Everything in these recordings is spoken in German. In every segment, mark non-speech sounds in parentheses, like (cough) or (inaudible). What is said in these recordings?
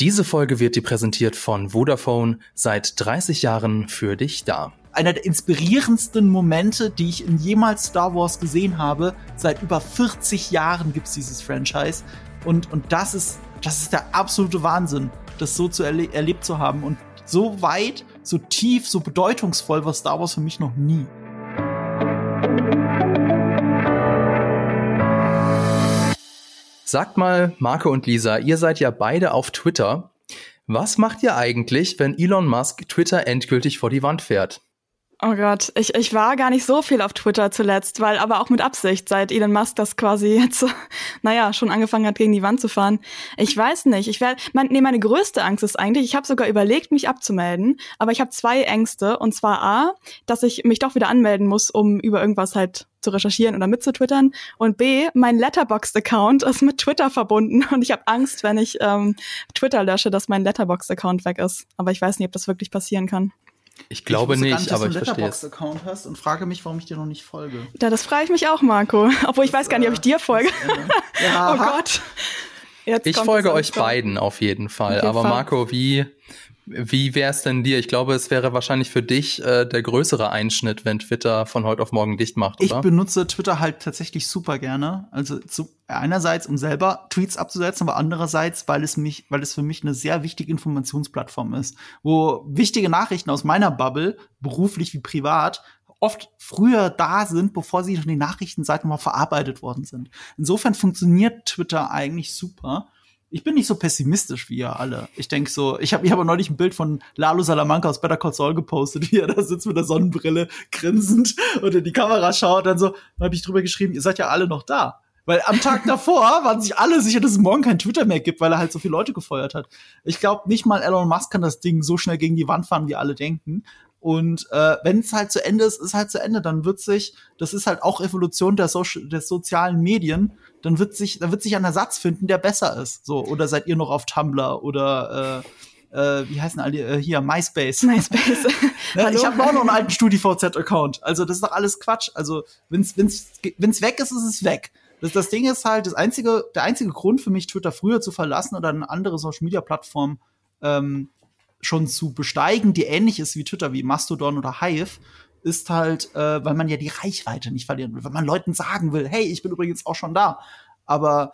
Diese Folge wird dir präsentiert von Vodafone, seit 30 Jahren für dich da. Einer der inspirierendsten Momente, die ich in jemals Star Wars gesehen habe. Seit über 40 Jahren gibt's dieses Franchise. Und, und das ist, das ist der absolute Wahnsinn, das so zu erle erlebt zu haben. Und so weit, so tief, so bedeutungsvoll war Star Wars für mich noch nie. Sagt mal, Marco und Lisa, ihr seid ja beide auf Twitter. Was macht ihr eigentlich, wenn Elon Musk Twitter endgültig vor die Wand fährt? Oh Gott, ich, ich war gar nicht so viel auf Twitter zuletzt, weil aber auch mit Absicht, seit Elon Musk das quasi (laughs) jetzt, naja, schon angefangen hat, gegen die Wand zu fahren. Ich weiß nicht. Ich werde, mein, nee, meine größte Angst ist eigentlich, ich habe sogar überlegt, mich abzumelden, aber ich habe zwei Ängste. Und zwar A, dass ich mich doch wieder anmelden muss, um über irgendwas halt zu recherchieren oder mitzutwittern. Und B, mein Letterboxd-Account ist mit Twitter verbunden (laughs) und ich habe Angst, wenn ich ähm, Twitter lösche, dass mein Letterboxd-Account weg ist. Aber ich weiß nicht, ob das wirklich passieren kann. Ich glaube ich nicht, aber ich verstehe es. Account hast und frage mich, warum ich dir noch nicht folge. Ja, das frage ich mich auch, Marco. Obwohl ich weiß gar nicht, ob ich dir folge. ja, (laughs) oh Gott. Jetzt ich folge euch beiden auf jeden Fall. Auf jeden aber Fall. Marco, wie wie wäre es denn dir? Ich glaube, es wäre wahrscheinlich für dich äh, der größere Einschnitt, wenn Twitter von heute auf morgen dicht macht, oder? Ich benutze Twitter halt tatsächlich super gerne. Also zu, einerseits, um selber Tweets abzusetzen, aber andererseits, weil es mich, weil es für mich eine sehr wichtige Informationsplattform ist, wo wichtige Nachrichten aus meiner Bubble, beruflich wie privat, oft früher da sind, bevor sie von den Nachrichtenseiten mal verarbeitet worden sind. Insofern funktioniert Twitter eigentlich super ich bin nicht so pessimistisch wie ihr alle. Ich denke so, ich habe ich hab neulich ein Bild von Lalo Salamanca aus Better Call Saul gepostet, (laughs) wie er da sitzt mit der Sonnenbrille, grinsend und in die Kamera schaut. Dann so, dann habe ich drüber geschrieben, ihr seid ja alle noch da. Weil am Tag davor (laughs) waren sich alle sicher, dass es morgen kein Twitter mehr gibt, weil er halt so viele Leute gefeuert hat. Ich glaube, nicht mal Elon Musk kann das Ding so schnell gegen die Wand fahren, wie alle denken. Und äh, wenn es halt zu Ende ist, ist halt zu Ende. Dann wird sich, das ist halt auch Evolution der, so der sozialen Medien, dann wird sich, dann wird sich ein Ersatz finden, der besser ist. So, oder seid ihr noch auf Tumblr oder äh, äh, wie heißen alle äh, hier MySpace? MySpace. (laughs) ja, ich habe auch noch einen alten StudiVZ-Account. Also das ist doch alles Quatsch. Also wenn's wenn's wenn's weg ist, ist es weg. Das, das Ding ist halt, das einzige, der einzige Grund für mich, Twitter früher zu verlassen oder eine andere Social-Media-Plattform ähm, schon zu besteigen, die ähnlich ist wie Twitter, wie Mastodon oder Hive, ist halt, äh, weil man ja die Reichweite nicht verlieren will, weil man Leuten sagen will, hey, ich bin übrigens auch schon da. Aber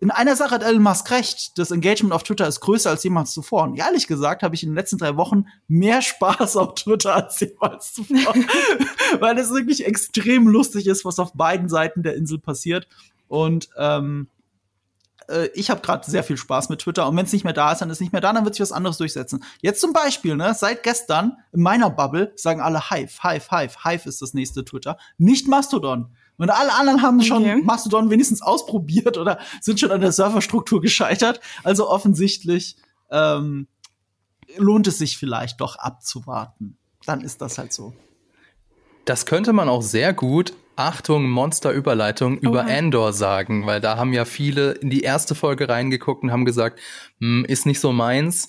in einer Sache hat Elon Musk recht. Das Engagement auf Twitter ist größer als jemals zuvor. Und ehrlich gesagt habe ich in den letzten drei Wochen mehr Spaß auf Twitter als jemals zuvor. (laughs) Weil es wirklich extrem lustig ist, was auf beiden Seiten der Insel passiert. Und ähm, äh, ich habe gerade sehr viel Spaß mit Twitter und wenn es nicht mehr da ist, dann ist es nicht mehr da, dann wird sich was anderes durchsetzen. Jetzt zum Beispiel, ne, seit gestern in meiner Bubble sagen alle Hive, Hive, Hive, Hive ist das nächste Twitter, nicht Mastodon. Und alle anderen haben schon okay. Mastodon wenigstens ausprobiert oder sind schon an der Serverstruktur gescheitert. Also offensichtlich ähm, lohnt es sich vielleicht doch abzuwarten. Dann ist das halt so. Das könnte man auch sehr gut Achtung, Monsterüberleitung über Oha. Andor sagen, weil da haben ja viele in die erste Folge reingeguckt und haben gesagt, hm, ist nicht so meins,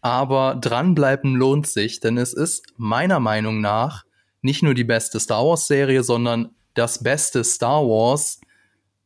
aber dranbleiben lohnt sich, denn es ist meiner Meinung nach nicht nur die beste Star Wars Serie, sondern das beste Star Wars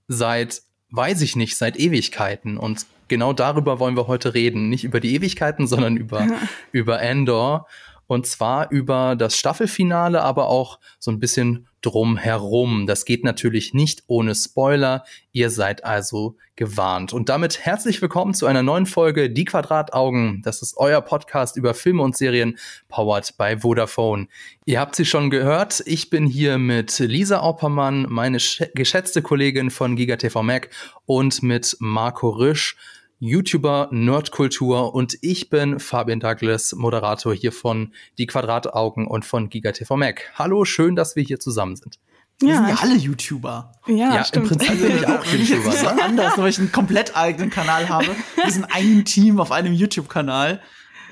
seit, weiß ich nicht, seit Ewigkeiten. Und genau darüber wollen wir heute reden, nicht über die Ewigkeiten, sondern über, über Andor und zwar über das Staffelfinale, aber auch so ein bisschen drumherum. Das geht natürlich nicht ohne Spoiler. Ihr seid also gewarnt. Und damit herzlich willkommen zu einer neuen Folge Die Quadrataugen. Das ist euer Podcast über Filme und Serien, powered by Vodafone. Ihr habt sie schon gehört. Ich bin hier mit Lisa Oppermann, meine geschätzte Kollegin von GigaTV Mac und mit Marco Risch YouTuber Nerdkultur und ich bin Fabian Douglas, Moderator hier von Die Quadrataugen und von GigaTV Mac. Hallo, schön, dass wir hier zusammen sind. Wir sind ja alle YouTuber. Ja, ja stimmt. im Prinzip bin ich auch (laughs) YouTuber. Das ist so anders, weil ich einen komplett eigenen Kanal habe. Wir sind ein Team auf einem YouTube-Kanal.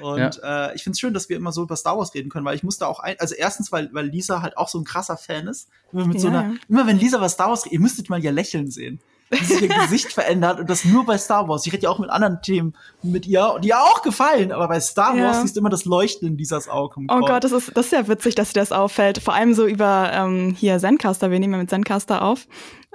Und ja. äh, ich finde es schön, dass wir immer so über Star Wars reden können, weil ich musste auch ein, also erstens, weil, weil Lisa halt auch so ein krasser Fan ist. Immer mit ja. so einer, immer wenn Lisa was Star Wars redet, ihr müsstet mal ihr Lächeln sehen wie sich ihr Gesicht verändert und das nur bei Star Wars. Ich rede ja auch mit anderen Themen mit ihr, die ihr auch gefallen, aber bei Star Wars ja. siehst du immer das Leuchten in dieses Auge. Oh Gott, das ist, das ist ja witzig, dass dir das auffällt. Vor allem so über ähm, hier Zencaster, wir nehmen ja mit Zencaster auf.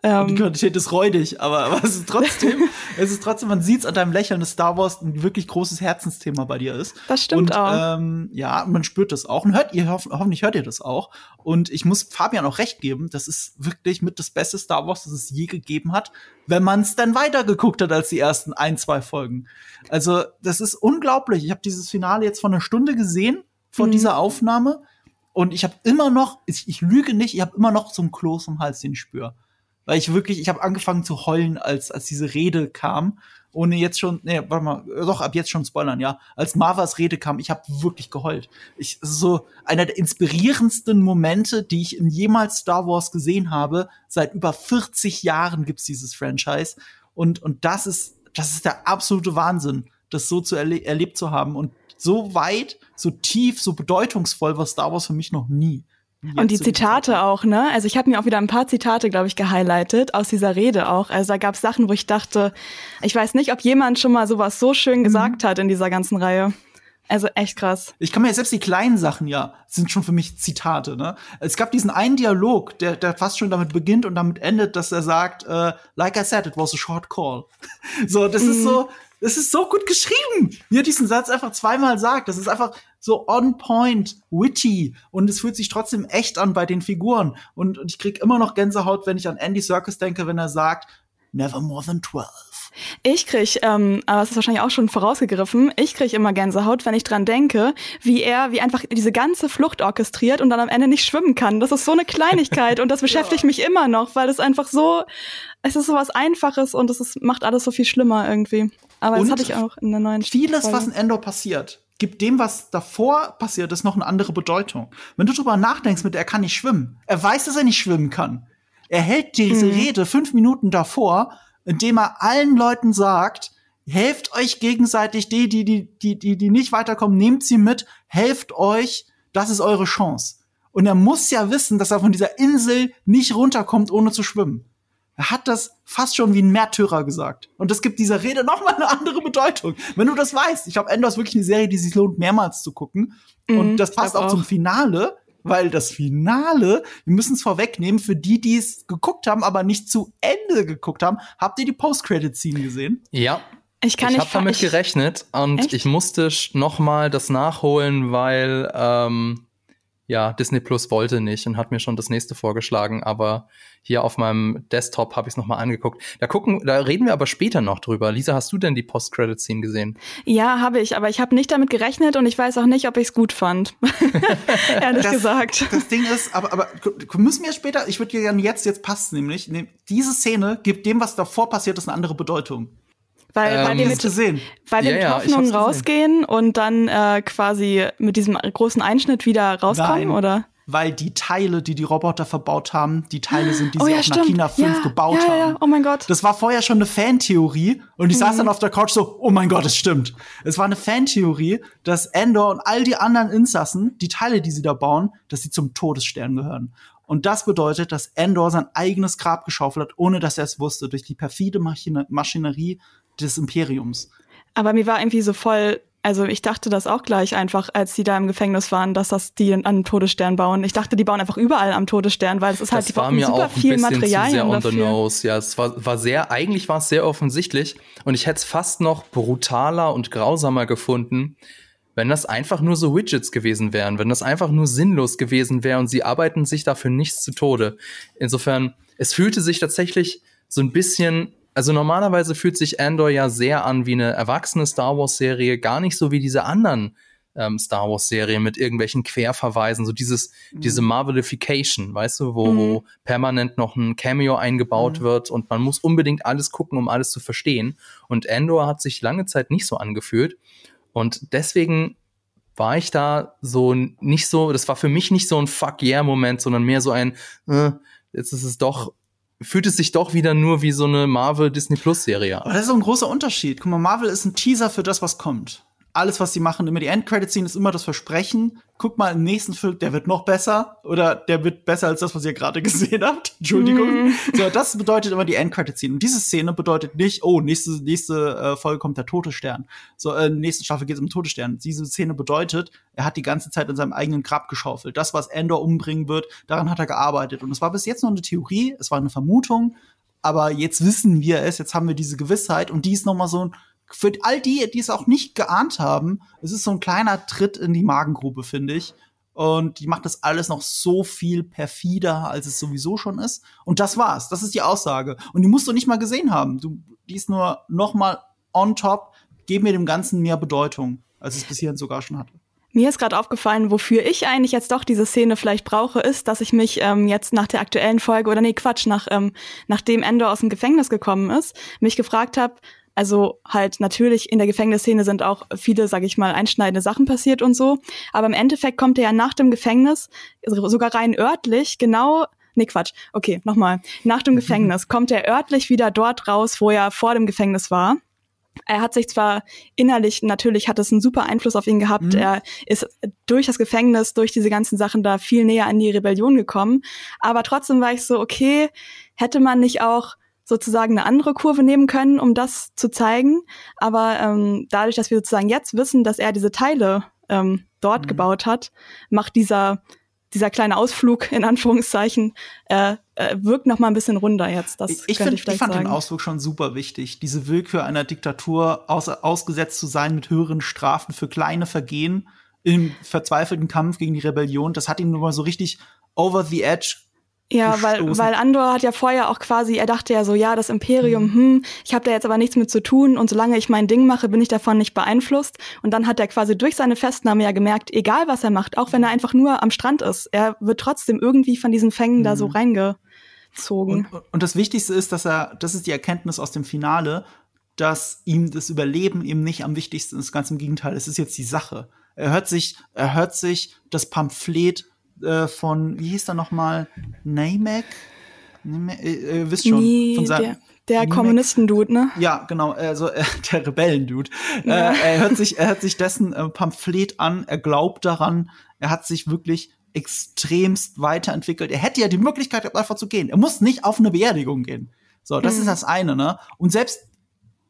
Ähm, die Qualität ist räudig, aber, aber es ist trotzdem, (laughs) es ist trotzdem, man sieht es an deinem Lächeln, dass Star Wars ein wirklich großes Herzensthema bei dir ist. Das stimmt und, auch. Ähm, ja, man spürt das auch und hört ihr, hoff, hoffentlich hört ihr das auch. Und ich muss Fabian auch recht geben, das ist wirklich mit das beste Star Wars, das es je gegeben hat, wenn man es dann weitergeguckt hat als die ersten ein, zwei Folgen. Also, das ist unglaublich. Ich habe dieses Finale jetzt vor einer Stunde gesehen, vor mhm. dieser Aufnahme. Und ich habe immer noch, ich, ich lüge nicht, ich habe immer noch so einen Kloß im Hals, den ich spüre weil ich wirklich, ich habe angefangen zu heulen, als als diese Rede kam, ohne jetzt schon, nee, warte mal, doch ab jetzt schon spoilern, ja. Als Marvas Rede kam, ich habe wirklich geheult. Ich so einer der inspirierendsten Momente, die ich in jemals Star Wars gesehen habe. Seit über 40 Jahren gibt's dieses Franchise und und das ist das ist der absolute Wahnsinn, das so zu erle erlebt zu haben und so weit, so tief, so bedeutungsvoll war Star Wars für mich noch nie. Und die Zitate auch, ne? Also ich habe mir auch wieder ein paar Zitate, glaube ich, gehighlightet aus dieser Rede auch. Also da gab es Sachen, wo ich dachte, ich weiß nicht, ob jemand schon mal sowas so schön mhm. gesagt hat in dieser ganzen Reihe. Also echt krass. Ich kann mir jetzt selbst die kleinen Sachen ja sind schon für mich Zitate. Ne? Es gab diesen einen Dialog, der, der fast schon damit beginnt und damit endet, dass er sagt, uh, like I said, it was a short call. (laughs) so, das mhm. ist so, das ist so gut geschrieben, wie er diesen Satz einfach zweimal sagt. Das ist einfach so on point, witty und es fühlt sich trotzdem echt an bei den Figuren. Und, und ich krieg immer noch Gänsehaut, wenn ich an Andy Serkis denke, wenn er sagt, never more than 12. Ich krieg, ähm, aber es ist wahrscheinlich auch schon vorausgegriffen, ich krieg immer Gänsehaut, wenn ich dran denke, wie er, wie einfach diese ganze Flucht orchestriert und dann am Ende nicht schwimmen kann. Das ist so eine Kleinigkeit und das (laughs) beschäftigt ja. mich immer noch, weil es einfach so, es ist so was Einfaches und es ist, macht alles so viel schlimmer irgendwie. Aber und das hatte ich auch in der neuen Vieles, Folge. was in Endor passiert, gibt dem, was davor passiert ist, noch eine andere Bedeutung. Wenn du drüber nachdenkst, mit er kann nicht schwimmen. Er weiß, dass er nicht schwimmen kann. Er hält diese mhm. Rede fünf Minuten davor indem er allen Leuten sagt, helft euch gegenseitig, die, die, die, die, die, die nicht weiterkommen, nehmt sie mit, helft euch, das ist eure Chance. Und er muss ja wissen, dass er von dieser Insel nicht runterkommt, ohne zu schwimmen. Er hat das fast schon wie ein Märtyrer gesagt. Und das gibt dieser Rede noch mal eine andere Bedeutung. Wenn du das weißt. Ich glaube, Endor ist wirklich eine Serie, die sich lohnt, mehrmals zu gucken. Mhm, und das passt auch, auch zum Finale weil das Finale, wir müssen es vorwegnehmen, für die, die es geguckt haben, aber nicht zu Ende geguckt haben, habt ihr die Post-Credit-Scene gesehen? Ja. Ich, kann ich habe damit gerechnet und echt? ich musste noch mal das nachholen, weil ähm, ja, Disney Plus wollte nicht und hat mir schon das nächste vorgeschlagen, aber hier auf meinem Desktop habe ich es nochmal angeguckt. Da gucken, da reden wir aber später noch drüber. Lisa, hast du denn die Post-Credit-Scene gesehen? Ja, habe ich, aber ich habe nicht damit gerechnet und ich weiß auch nicht, ob ich es gut fand. (laughs) Ehrlich das, gesagt. Das Ding ist, aber, aber müssen wir später, ich würde gerne jetzt, jetzt passt nämlich, diese Szene gibt dem, was davor passiert ist, eine andere Bedeutung. Weil, ähm, weil wir mit, gesehen. Weil wir ja, mit ja, Hoffnung rausgehen und dann äh, quasi mit diesem großen Einschnitt wieder rauskommen, Nein, oder? Weil die Teile, die die Roboter verbaut haben, die Teile sind, die oh, sie ja, auf stimmt. China 5 ja, gebaut ja, haben. Oh mein Gott. Das war vorher schon eine Fantheorie und ich mhm. saß dann auf der Couch so, oh mein Gott, es stimmt. Es war eine Fantheorie, dass Endor und all die anderen Insassen, die Teile, die sie da bauen, dass sie zum Todesstern gehören. Und das bedeutet, dass Endor sein eigenes Grab geschaufelt hat, ohne dass er es wusste, durch die perfide Maschinerie des Imperiums. Aber mir war irgendwie so voll, also ich dachte das auch gleich einfach, als die da im Gefängnis waren, dass das die an einem Todesstern bauen. Ich dachte, die bauen einfach überall am Todesstern, weil es ist halt, die brauchen super viel Material. Sehr on the nose. Ja, es war, war sehr, eigentlich war es sehr offensichtlich und ich hätte es fast noch brutaler und grausamer gefunden, wenn das einfach nur so Widgets gewesen wären, wenn das einfach nur sinnlos gewesen wäre und sie arbeiten sich dafür nichts zu Tode. Insofern, es fühlte sich tatsächlich so ein bisschen also normalerweise fühlt sich Andor ja sehr an wie eine erwachsene Star Wars Serie, gar nicht so wie diese anderen ähm, Star Wars Serien mit irgendwelchen Querverweisen, so dieses mhm. diese Marvelification, weißt du, wo, mhm. wo permanent noch ein Cameo eingebaut mhm. wird und man muss unbedingt alles gucken, um alles zu verstehen. Und Andor hat sich lange Zeit nicht so angefühlt und deswegen war ich da so nicht so, das war für mich nicht so ein Fuck yeah Moment, sondern mehr so ein äh, jetzt ist es doch fühlt es sich doch wieder nur wie so eine Marvel Disney Plus Serie. Aber das ist so ein großer Unterschied. Guck mal, Marvel ist ein Teaser für das, was kommt. Alles, was sie machen, immer die Endcredit-Scene ist immer das Versprechen. Guck mal, im nächsten Film, der wird noch besser oder der wird besser als das, was ihr gerade (laughs) gesehen habt. Entschuldigung. Mm. So, das bedeutet immer die Endcredit-Scene. Und diese Szene bedeutet nicht, oh, nächste, nächste äh, Folge kommt der tote Stern. So, äh, nächste Staffel geht es um Todesstern. Diese Szene bedeutet, er hat die ganze Zeit in seinem eigenen Grab geschaufelt. Das, was Endor umbringen wird, daran hat er gearbeitet. Und es war bis jetzt noch eine Theorie, es war eine Vermutung, aber jetzt wissen wir es, jetzt haben wir diese Gewissheit und die ist noch mal so ein für all die, die es auch nicht geahnt haben, es ist so ein kleiner Tritt in die Magengrube, finde ich. Und die macht das alles noch so viel perfider, als es sowieso schon ist. Und das war's. Das ist die Aussage. Und die musst du nicht mal gesehen haben. Du, die ist nur noch mal on top. Gib mir dem Ganzen mehr Bedeutung, als es bis hierhin sogar schon hatte. Mir ist gerade aufgefallen, wofür ich eigentlich jetzt doch diese Szene vielleicht brauche, ist, dass ich mich ähm, jetzt nach der aktuellen Folge oder nee Quatsch nach ähm, nachdem Endor aus dem Gefängnis gekommen ist, mich gefragt habe, also halt natürlich in der Gefängnisszene sind auch viele, sag ich mal, einschneidende Sachen passiert und so. Aber im Endeffekt kommt er ja nach dem Gefängnis, sogar rein örtlich, genau Nee, Quatsch. Okay, nochmal. Nach dem Gefängnis kommt er örtlich wieder dort raus, wo er vor dem Gefängnis war. Er hat sich zwar innerlich, natürlich hat es einen super Einfluss auf ihn gehabt. Mhm. Er ist durch das Gefängnis, durch diese ganzen Sachen da viel näher an die Rebellion gekommen. Aber trotzdem war ich so, okay, hätte man nicht auch sozusagen eine andere Kurve nehmen können, um das zu zeigen. Aber ähm, dadurch, dass wir sozusagen jetzt wissen, dass er diese Teile ähm, dort mhm. gebaut hat, macht dieser dieser kleine Ausflug in Anführungszeichen äh, äh, wirkt noch mal ein bisschen runder jetzt. Das ich, find, ich, ich fand sagen. den Ausflug schon super wichtig. Diese Willkür einer Diktatur aus, ausgesetzt zu sein mit höheren Strafen für kleine Vergehen im verzweifelten Kampf gegen die Rebellion, das hat ihn nur mal so richtig over the edge ja, weil, weil Andor hat ja vorher auch quasi, er dachte ja so, ja, das Imperium, mhm. hm, ich habe da jetzt aber nichts mit zu tun und solange ich mein Ding mache, bin ich davon nicht beeinflusst. Und dann hat er quasi durch seine Festnahme ja gemerkt, egal was er macht, auch wenn er einfach nur am Strand ist, er wird trotzdem irgendwie von diesen Fängen mhm. da so mhm. reingezogen. Und, und das Wichtigste ist, dass er, das ist die Erkenntnis aus dem Finale, dass ihm das Überleben eben nicht am wichtigsten ist, ganz im Gegenteil, es ist jetzt die Sache. Er hört sich, er hört sich das Pamphlet äh, von, wie hieß er nochmal? Namek? Äh, äh, wisst schon. Nee, von seinem, der, der Kommunisten-Dude, ne? Ja, genau, also äh, (laughs) der Rebellen-Dude. Ja. Äh, er hört sich, er hört sich dessen äh, Pamphlet an, er glaubt daran, er hat sich wirklich extremst weiterentwickelt. Er hätte ja die Möglichkeit, einfach zu gehen. Er muss nicht auf eine Beerdigung gehen. So, das mhm. ist das eine, ne? Und selbst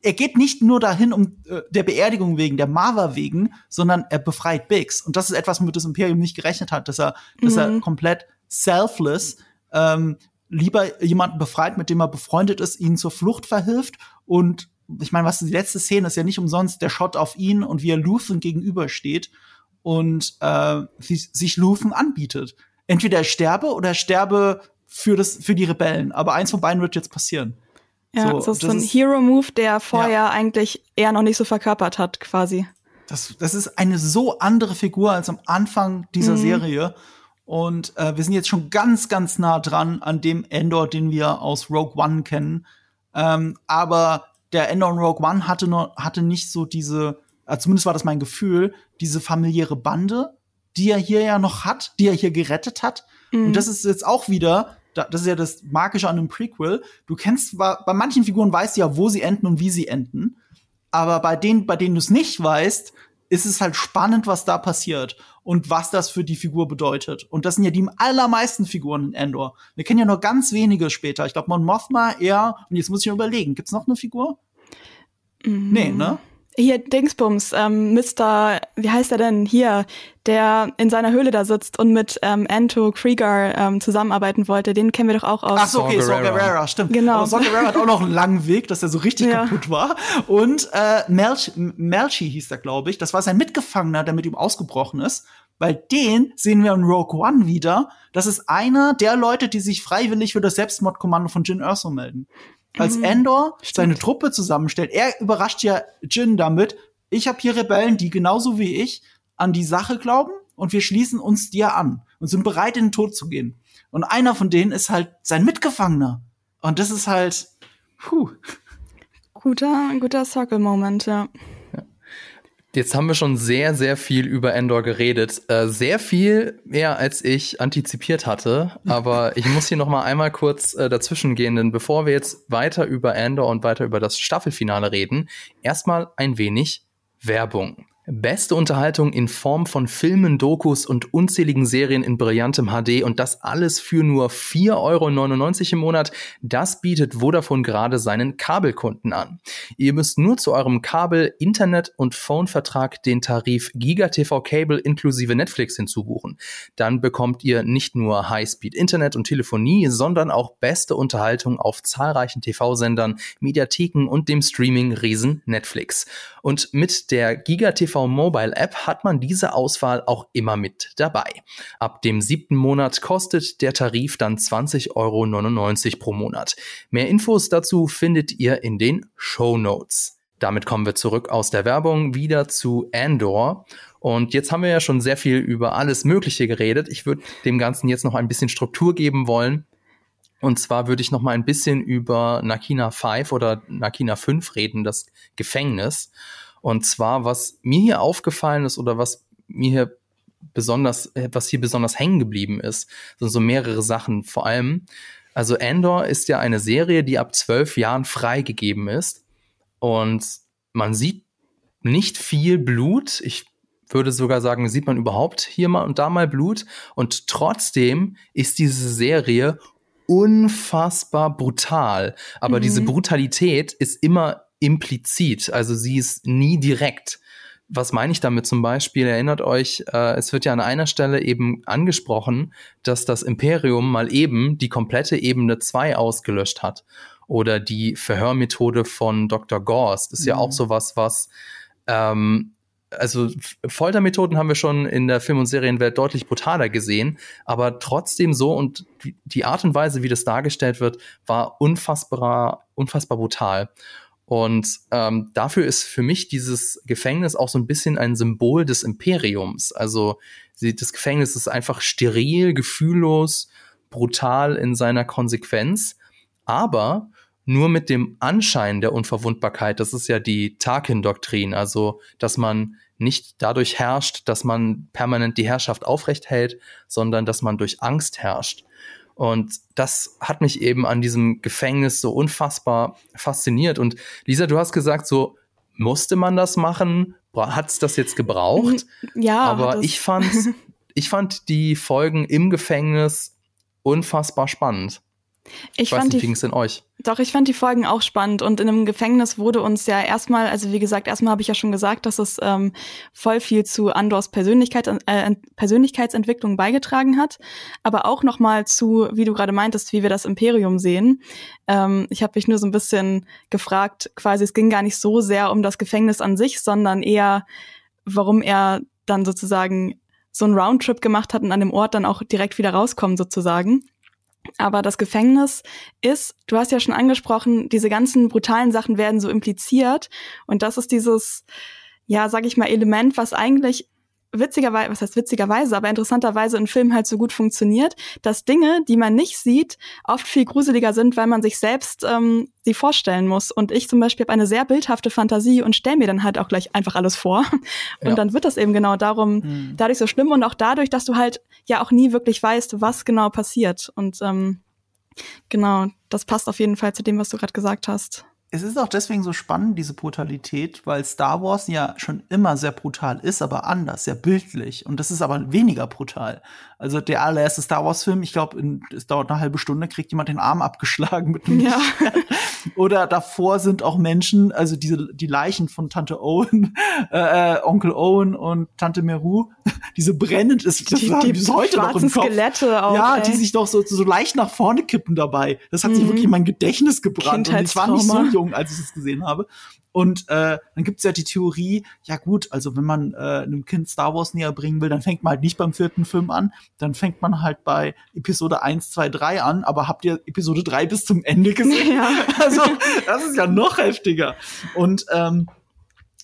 er geht nicht nur dahin um äh, der Beerdigung wegen, der Mava wegen, sondern er befreit Biggs. Und das ist etwas, womit das Imperium nicht gerechnet hat, dass er, mhm. dass er mhm. komplett selfless ähm, lieber jemanden befreit, mit dem er befreundet ist, ihn zur Flucht verhilft. Und ich meine, was die letzte Szene ist ja nicht umsonst der Shot auf ihn und wie er Luthen gegenübersteht und äh, sich Luthen anbietet. Entweder er sterbe oder er sterbe für, das, für die Rebellen. Aber eins von beiden wird jetzt passieren. Ja, so, das ist so ein Hero-Move, der vorher ja. eigentlich eher noch nicht so verkörpert hat, quasi. Das, das ist eine so andere Figur als am Anfang dieser mhm. Serie. Und äh, wir sind jetzt schon ganz, ganz nah dran an dem Endor, den wir aus Rogue One kennen. Ähm, aber der Endor in Rogue One hatte, nur, hatte nicht so diese, äh, zumindest war das mein Gefühl, diese familiäre Bande, die er hier ja noch hat, die er hier gerettet hat. Mhm. Und das ist jetzt auch wieder das ist ja das Magische an einem Prequel. Du kennst, bei manchen Figuren weißt du ja, wo sie enden und wie sie enden. Aber bei denen, bei denen du es nicht weißt, ist es halt spannend, was da passiert und was das für die Figur bedeutet. Und das sind ja die allermeisten Figuren in Endor. Wir kennen ja nur ganz wenige später. Ich glaube, Mon Mothma eher, und jetzt muss ich überlegen, gibt's noch eine Figur? Mhm. Nee, ne? Hier, Dingsbums, ähm, Mr., wie heißt er denn hier, der in seiner Höhle da sitzt und mit ähm, Anto Krieger ähm, zusammenarbeiten wollte, den kennen wir doch auch aus. Ach so, okay, Saw Gerrera, stimmt. Genau. Aber Saw Gerrera hat auch noch einen langen Weg, dass er so richtig ja. kaputt war. Und äh, Melch, Melchi hieß er, glaube ich. Das war sein Mitgefangener, der mit ihm ausgebrochen ist. Weil den sehen wir in Rogue One wieder. Das ist einer der Leute, die sich freiwillig für das Selbstmordkommando von Jin Erso melden als mhm. Endor Stimmt. seine Truppe zusammenstellt, er überrascht ja Jin damit, ich habe hier Rebellen, die genauso wie ich an die Sache glauben und wir schließen uns dir an und sind bereit, in den Tod zu gehen. Und einer von denen ist halt sein Mitgefangener. Und das ist halt, puh. Guter, guter Circle-Moment, ja. Jetzt haben wir schon sehr, sehr viel über Endor geredet. Äh, sehr viel mehr, als ich antizipiert hatte. Aber (laughs) ich muss hier noch mal einmal kurz äh, dazwischen gehen, denn bevor wir jetzt weiter über Endor und weiter über das Staffelfinale reden, erstmal ein wenig Werbung. Beste Unterhaltung in Form von Filmen, Dokus und unzähligen Serien in brillantem HD und das alles für nur 4,99 Euro im Monat. Das bietet Vodafone gerade seinen Kabelkunden an. Ihr müsst nur zu eurem Kabel, Internet und Phone-Vertrag den Tarif GigaTV Cable inklusive Netflix hinzubuchen. Dann bekommt ihr nicht nur Highspeed Internet und Telefonie, sondern auch beste Unterhaltung auf zahlreichen TV-Sendern, Mediatheken und dem Streaming-Riesen Netflix. Und mit der GigaTV TV Mobile App hat man diese Auswahl auch immer mit dabei. Ab dem siebten Monat kostet der Tarif dann 20,99 Euro pro Monat. Mehr Infos dazu findet ihr in den Show Notes. Damit kommen wir zurück aus der Werbung wieder zu Andor. Und jetzt haben wir ja schon sehr viel über alles Mögliche geredet. Ich würde dem Ganzen jetzt noch ein bisschen Struktur geben wollen. Und zwar würde ich noch mal ein bisschen über Nakina 5 oder Nakina 5 reden, das Gefängnis. Und zwar, was mir hier aufgefallen ist oder was mir hier besonders, was hier besonders hängen geblieben ist, sind so mehrere Sachen. Vor allem, also Andor ist ja eine Serie, die ab zwölf Jahren freigegeben ist. Und man sieht nicht viel Blut. Ich würde sogar sagen, sieht man überhaupt hier mal und da mal Blut. Und trotzdem ist diese Serie unfassbar brutal. Aber mhm. diese Brutalität ist immer implizit, also sie ist nie direkt. Was meine ich damit zum Beispiel? Erinnert euch, äh, es wird ja an einer Stelle eben angesprochen, dass das Imperium mal eben die komplette Ebene 2 ausgelöscht hat. Oder die Verhörmethode von Dr. Gorst ist mhm. ja auch mhm. sowas, was ähm, also Foltermethoden haben wir schon in der Film- und Serienwelt deutlich brutaler gesehen, aber trotzdem so und die Art und Weise, wie das dargestellt wird, war unfassbar, unfassbar brutal. Und ähm, dafür ist für mich dieses Gefängnis auch so ein bisschen ein Symbol des Imperiums. Also sie, das Gefängnis ist einfach steril, gefühllos, brutal in seiner Konsequenz, aber nur mit dem Anschein der Unverwundbarkeit. Das ist ja die Tarkin-Doktrin, also dass man nicht dadurch herrscht, dass man permanent die Herrschaft aufrecht hält, sondern dass man durch Angst herrscht. Und das hat mich eben an diesem Gefängnis so unfassbar fasziniert. Und Lisa, du hast gesagt, so musste man das machen? Hat es das jetzt gebraucht? Ja. Aber ich fand, (laughs) ich fand die Folgen im Gefängnis unfassbar spannend. Ich, ich weiß nicht, wie ging es denn euch? Doch, ich fand die Folgen auch spannend und in einem Gefängnis wurde uns ja erstmal, also wie gesagt, erstmal habe ich ja schon gesagt, dass es ähm, voll viel zu Andors Persönlichkeit, äh, Persönlichkeitsentwicklung beigetragen hat, aber auch nochmal zu, wie du gerade meintest, wie wir das Imperium sehen. Ähm, ich habe mich nur so ein bisschen gefragt, quasi es ging gar nicht so sehr um das Gefängnis an sich, sondern eher, warum er dann sozusagen so einen Roundtrip gemacht hat und an dem Ort dann auch direkt wieder rauskommt sozusagen. Aber das Gefängnis ist, du hast ja schon angesprochen, diese ganzen brutalen Sachen werden so impliziert. Und das ist dieses, ja, sag ich mal, Element, was eigentlich witzigerweise, was heißt witzigerweise, aber interessanterweise in Filmen halt so gut funktioniert, dass Dinge, die man nicht sieht, oft viel gruseliger sind, weil man sich selbst ähm, sie vorstellen muss. Und ich zum Beispiel habe eine sehr bildhafte Fantasie und stelle mir dann halt auch gleich einfach alles vor. (laughs) Und ja. dann wird das eben genau darum, mhm. dadurch so schlimm und auch dadurch, dass du halt ja auch nie wirklich weißt, was genau passiert. Und ähm, genau, das passt auf jeden Fall zu dem, was du gerade gesagt hast es ist auch deswegen so spannend, diese Brutalität, weil Star Wars ja schon immer sehr brutal ist, aber anders, sehr bildlich. Und das ist aber weniger brutal. Also der allererste Star Wars-Film, ich glaube, es dauert eine halbe Stunde, kriegt jemand den Arm abgeschlagen mit einem ja. (laughs) Oder davor sind auch Menschen, also diese die Leichen von Tante Owen, (laughs) äh, äh, Onkel Owen und Tante Meru, (laughs) diese brennend ist, das die, die, die heute noch im Kopf. Skelette auch, ja, ey. die sich doch so, so leicht nach vorne kippen dabei. Das hat mhm. sich wirklich in mein Gedächtnis gebrannt. Und ich war nicht so jung jung, als ich es gesehen habe. Und äh, dann gibt's ja die Theorie, ja gut, also wenn man äh, einem Kind Star Wars näher bringen will, dann fängt man halt nicht beim vierten Film an, dann fängt man halt bei Episode 1, 2, 3 an, aber habt ihr Episode 3 bis zum Ende gesehen? Ja. (laughs) Also, das ist ja noch heftiger. Und ähm,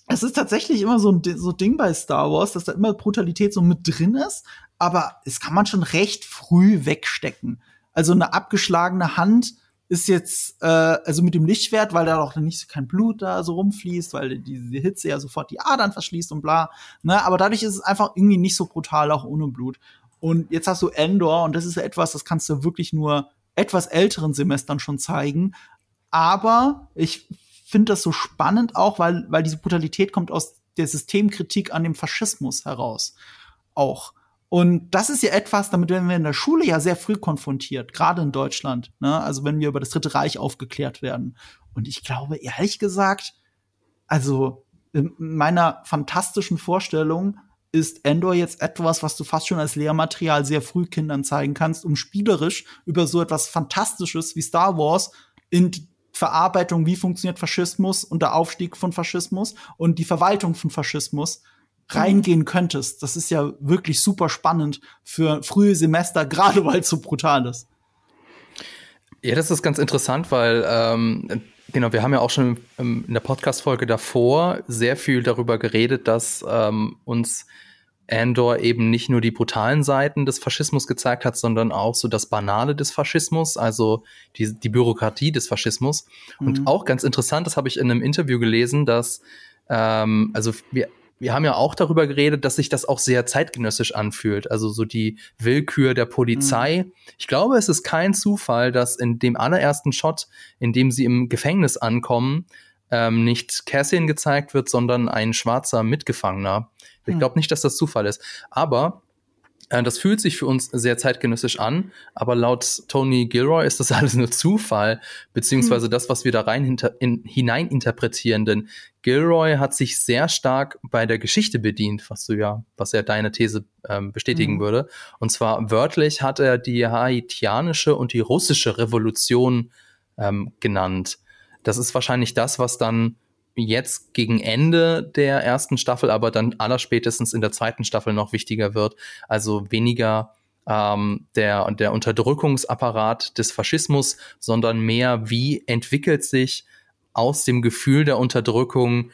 es ist tatsächlich immer so ein so Ding bei Star Wars, dass da immer Brutalität so mit drin ist, aber es kann man schon recht früh wegstecken. Also eine abgeschlagene Hand ist jetzt, äh, also mit dem Lichtschwert, weil da auch nicht kein Blut da so rumfließt, weil diese Hitze ja sofort die Adern verschließt und bla. Ne? Aber dadurch ist es einfach irgendwie nicht so brutal, auch ohne Blut. Und jetzt hast du Endor und das ist etwas, das kannst du wirklich nur etwas älteren Semestern schon zeigen. Aber ich finde das so spannend auch, weil, weil diese Brutalität kommt aus der Systemkritik an dem Faschismus heraus. Auch. Und das ist ja etwas, damit werden wir in der Schule ja sehr früh konfrontiert, gerade in Deutschland. Ne? Also wenn wir über das Dritte Reich aufgeklärt werden. Und ich glaube, ehrlich gesagt, also in meiner fantastischen Vorstellung ist Endor jetzt etwas, was du fast schon als Lehrmaterial sehr früh Kindern zeigen kannst, um spielerisch über so etwas Fantastisches wie Star Wars in Verarbeitung, wie funktioniert Faschismus und der Aufstieg von Faschismus und die Verwaltung von Faschismus reingehen könntest. Das ist ja wirklich super spannend für frühe Semester, (laughs) gerade weil es so brutal ist. Ja, das ist ganz interessant, weil ähm, genau, wir haben ja auch schon in der Podcast-Folge davor sehr viel darüber geredet, dass ähm, uns Andor eben nicht nur die brutalen Seiten des Faschismus gezeigt hat, sondern auch so das Banale des Faschismus, also die, die Bürokratie des Faschismus. Mhm. Und auch ganz interessant, das habe ich in einem Interview gelesen, dass ähm, also wir wir haben ja auch darüber geredet, dass sich das auch sehr zeitgenössisch anfühlt. Also so die Willkür der Polizei. Mhm. Ich glaube, es ist kein Zufall, dass in dem allerersten Shot, in dem sie im Gefängnis ankommen, ähm, nicht Cassian gezeigt wird, sondern ein schwarzer Mitgefangener. Ich mhm. glaube nicht, dass das Zufall ist. Aber das fühlt sich für uns sehr zeitgenössisch an, aber laut Tony Gilroy ist das (laughs) alles nur Zufall, beziehungsweise hm. das, was wir da rein hinter, in, hinein interpretieren. Denn Gilroy hat sich sehr stark bei der Geschichte bedient, was du ja, was ja deine These ähm, bestätigen hm. würde. Und zwar wörtlich hat er die haitianische und die russische Revolution ähm, genannt. Das ist wahrscheinlich das, was dann jetzt gegen Ende der ersten Staffel, aber dann allerspätestens in der zweiten Staffel noch wichtiger wird. Also weniger ähm, der, der Unterdrückungsapparat des Faschismus, sondern mehr, wie entwickelt sich aus dem Gefühl der Unterdrückung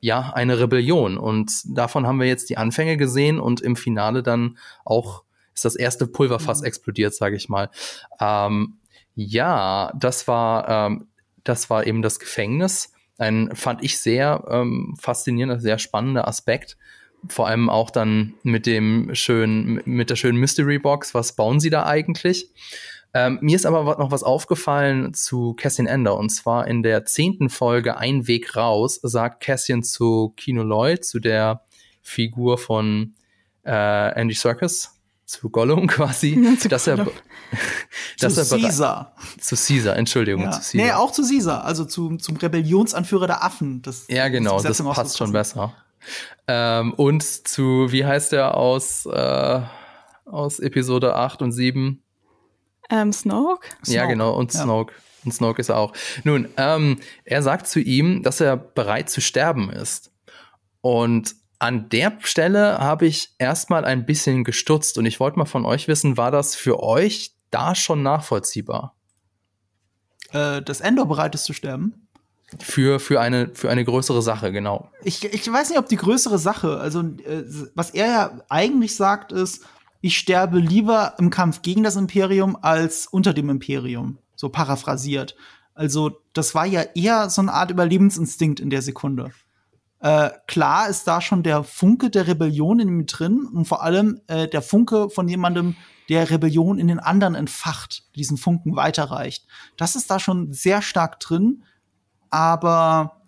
ja eine Rebellion. Und davon haben wir jetzt die Anfänge gesehen und im Finale dann auch ist das erste Pulverfass mhm. explodiert, sage ich mal. Ähm, ja, das war ähm, das war eben das Gefängnis ein, fand ich sehr ähm, faszinierender, sehr spannender Aspekt. Vor allem auch dann mit dem schönen, mit der schönen Mystery Box. Was bauen sie da eigentlich? Ähm, mir ist aber noch was aufgefallen zu Cassian Ender. Und zwar in der zehnten Folge Ein Weg raus sagt Cassian zu Kino Lloyd, zu der Figur von äh, Andy Serkis, zu Gollum (laughs) quasi, ja, zu dass Gollum. er (laughs) dass zu er Caesar. Zu Caesar, Entschuldigung, ja. zu Caesar. Nee, auch zu Caesar, also zu, zum Rebellionsanführer der Affen. Das, ja, genau, das, das passt schon besser. Ähm, und zu, wie heißt der aus, äh, aus Episode 8 und 7? Ähm, Snoke? Ja, genau, und Snoke. Ja. Und Snoke ist er auch. Nun, ähm, er sagt zu ihm, dass er bereit zu sterben ist. Und an der Stelle habe ich erstmal ein bisschen gestutzt und ich wollte mal von euch wissen, war das für euch da schon nachvollziehbar? Äh, dass Endor bereit ist zu sterben? Für, für, eine, für eine größere Sache, genau. Ich, ich weiß nicht, ob die größere Sache, also äh, was er ja eigentlich sagt, ist, ich sterbe lieber im Kampf gegen das Imperium als unter dem Imperium. So paraphrasiert. Also, das war ja eher so eine Art Überlebensinstinkt in der Sekunde. Äh, klar ist da schon der Funke der Rebellion in ihm drin und vor allem äh, der Funke von jemandem, der Rebellion in den anderen entfacht, diesen Funken weiterreicht. Das ist da schon sehr stark drin, aber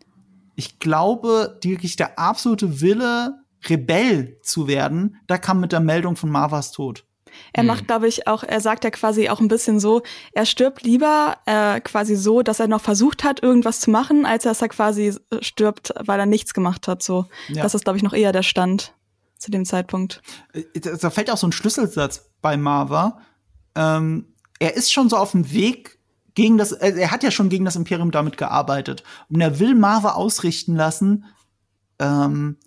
ich glaube, die, wirklich der absolute Wille, Rebell zu werden, da kam mit der Meldung von Marvas Tod. Er hm. macht, glaube ich, auch, er sagt ja quasi auch ein bisschen so, er stirbt lieber äh, quasi so, dass er noch versucht hat, irgendwas zu machen, als dass er quasi stirbt, weil er nichts gemacht hat. So, ja. das ist, glaube ich, noch eher der Stand zu dem Zeitpunkt. Äh, da fällt auch so ein Schlüsselsatz bei Marva. Ähm, er ist schon so auf dem Weg gegen das, äh, er hat ja schon gegen das Imperium damit gearbeitet. Und er will Marva ausrichten lassen, ähm,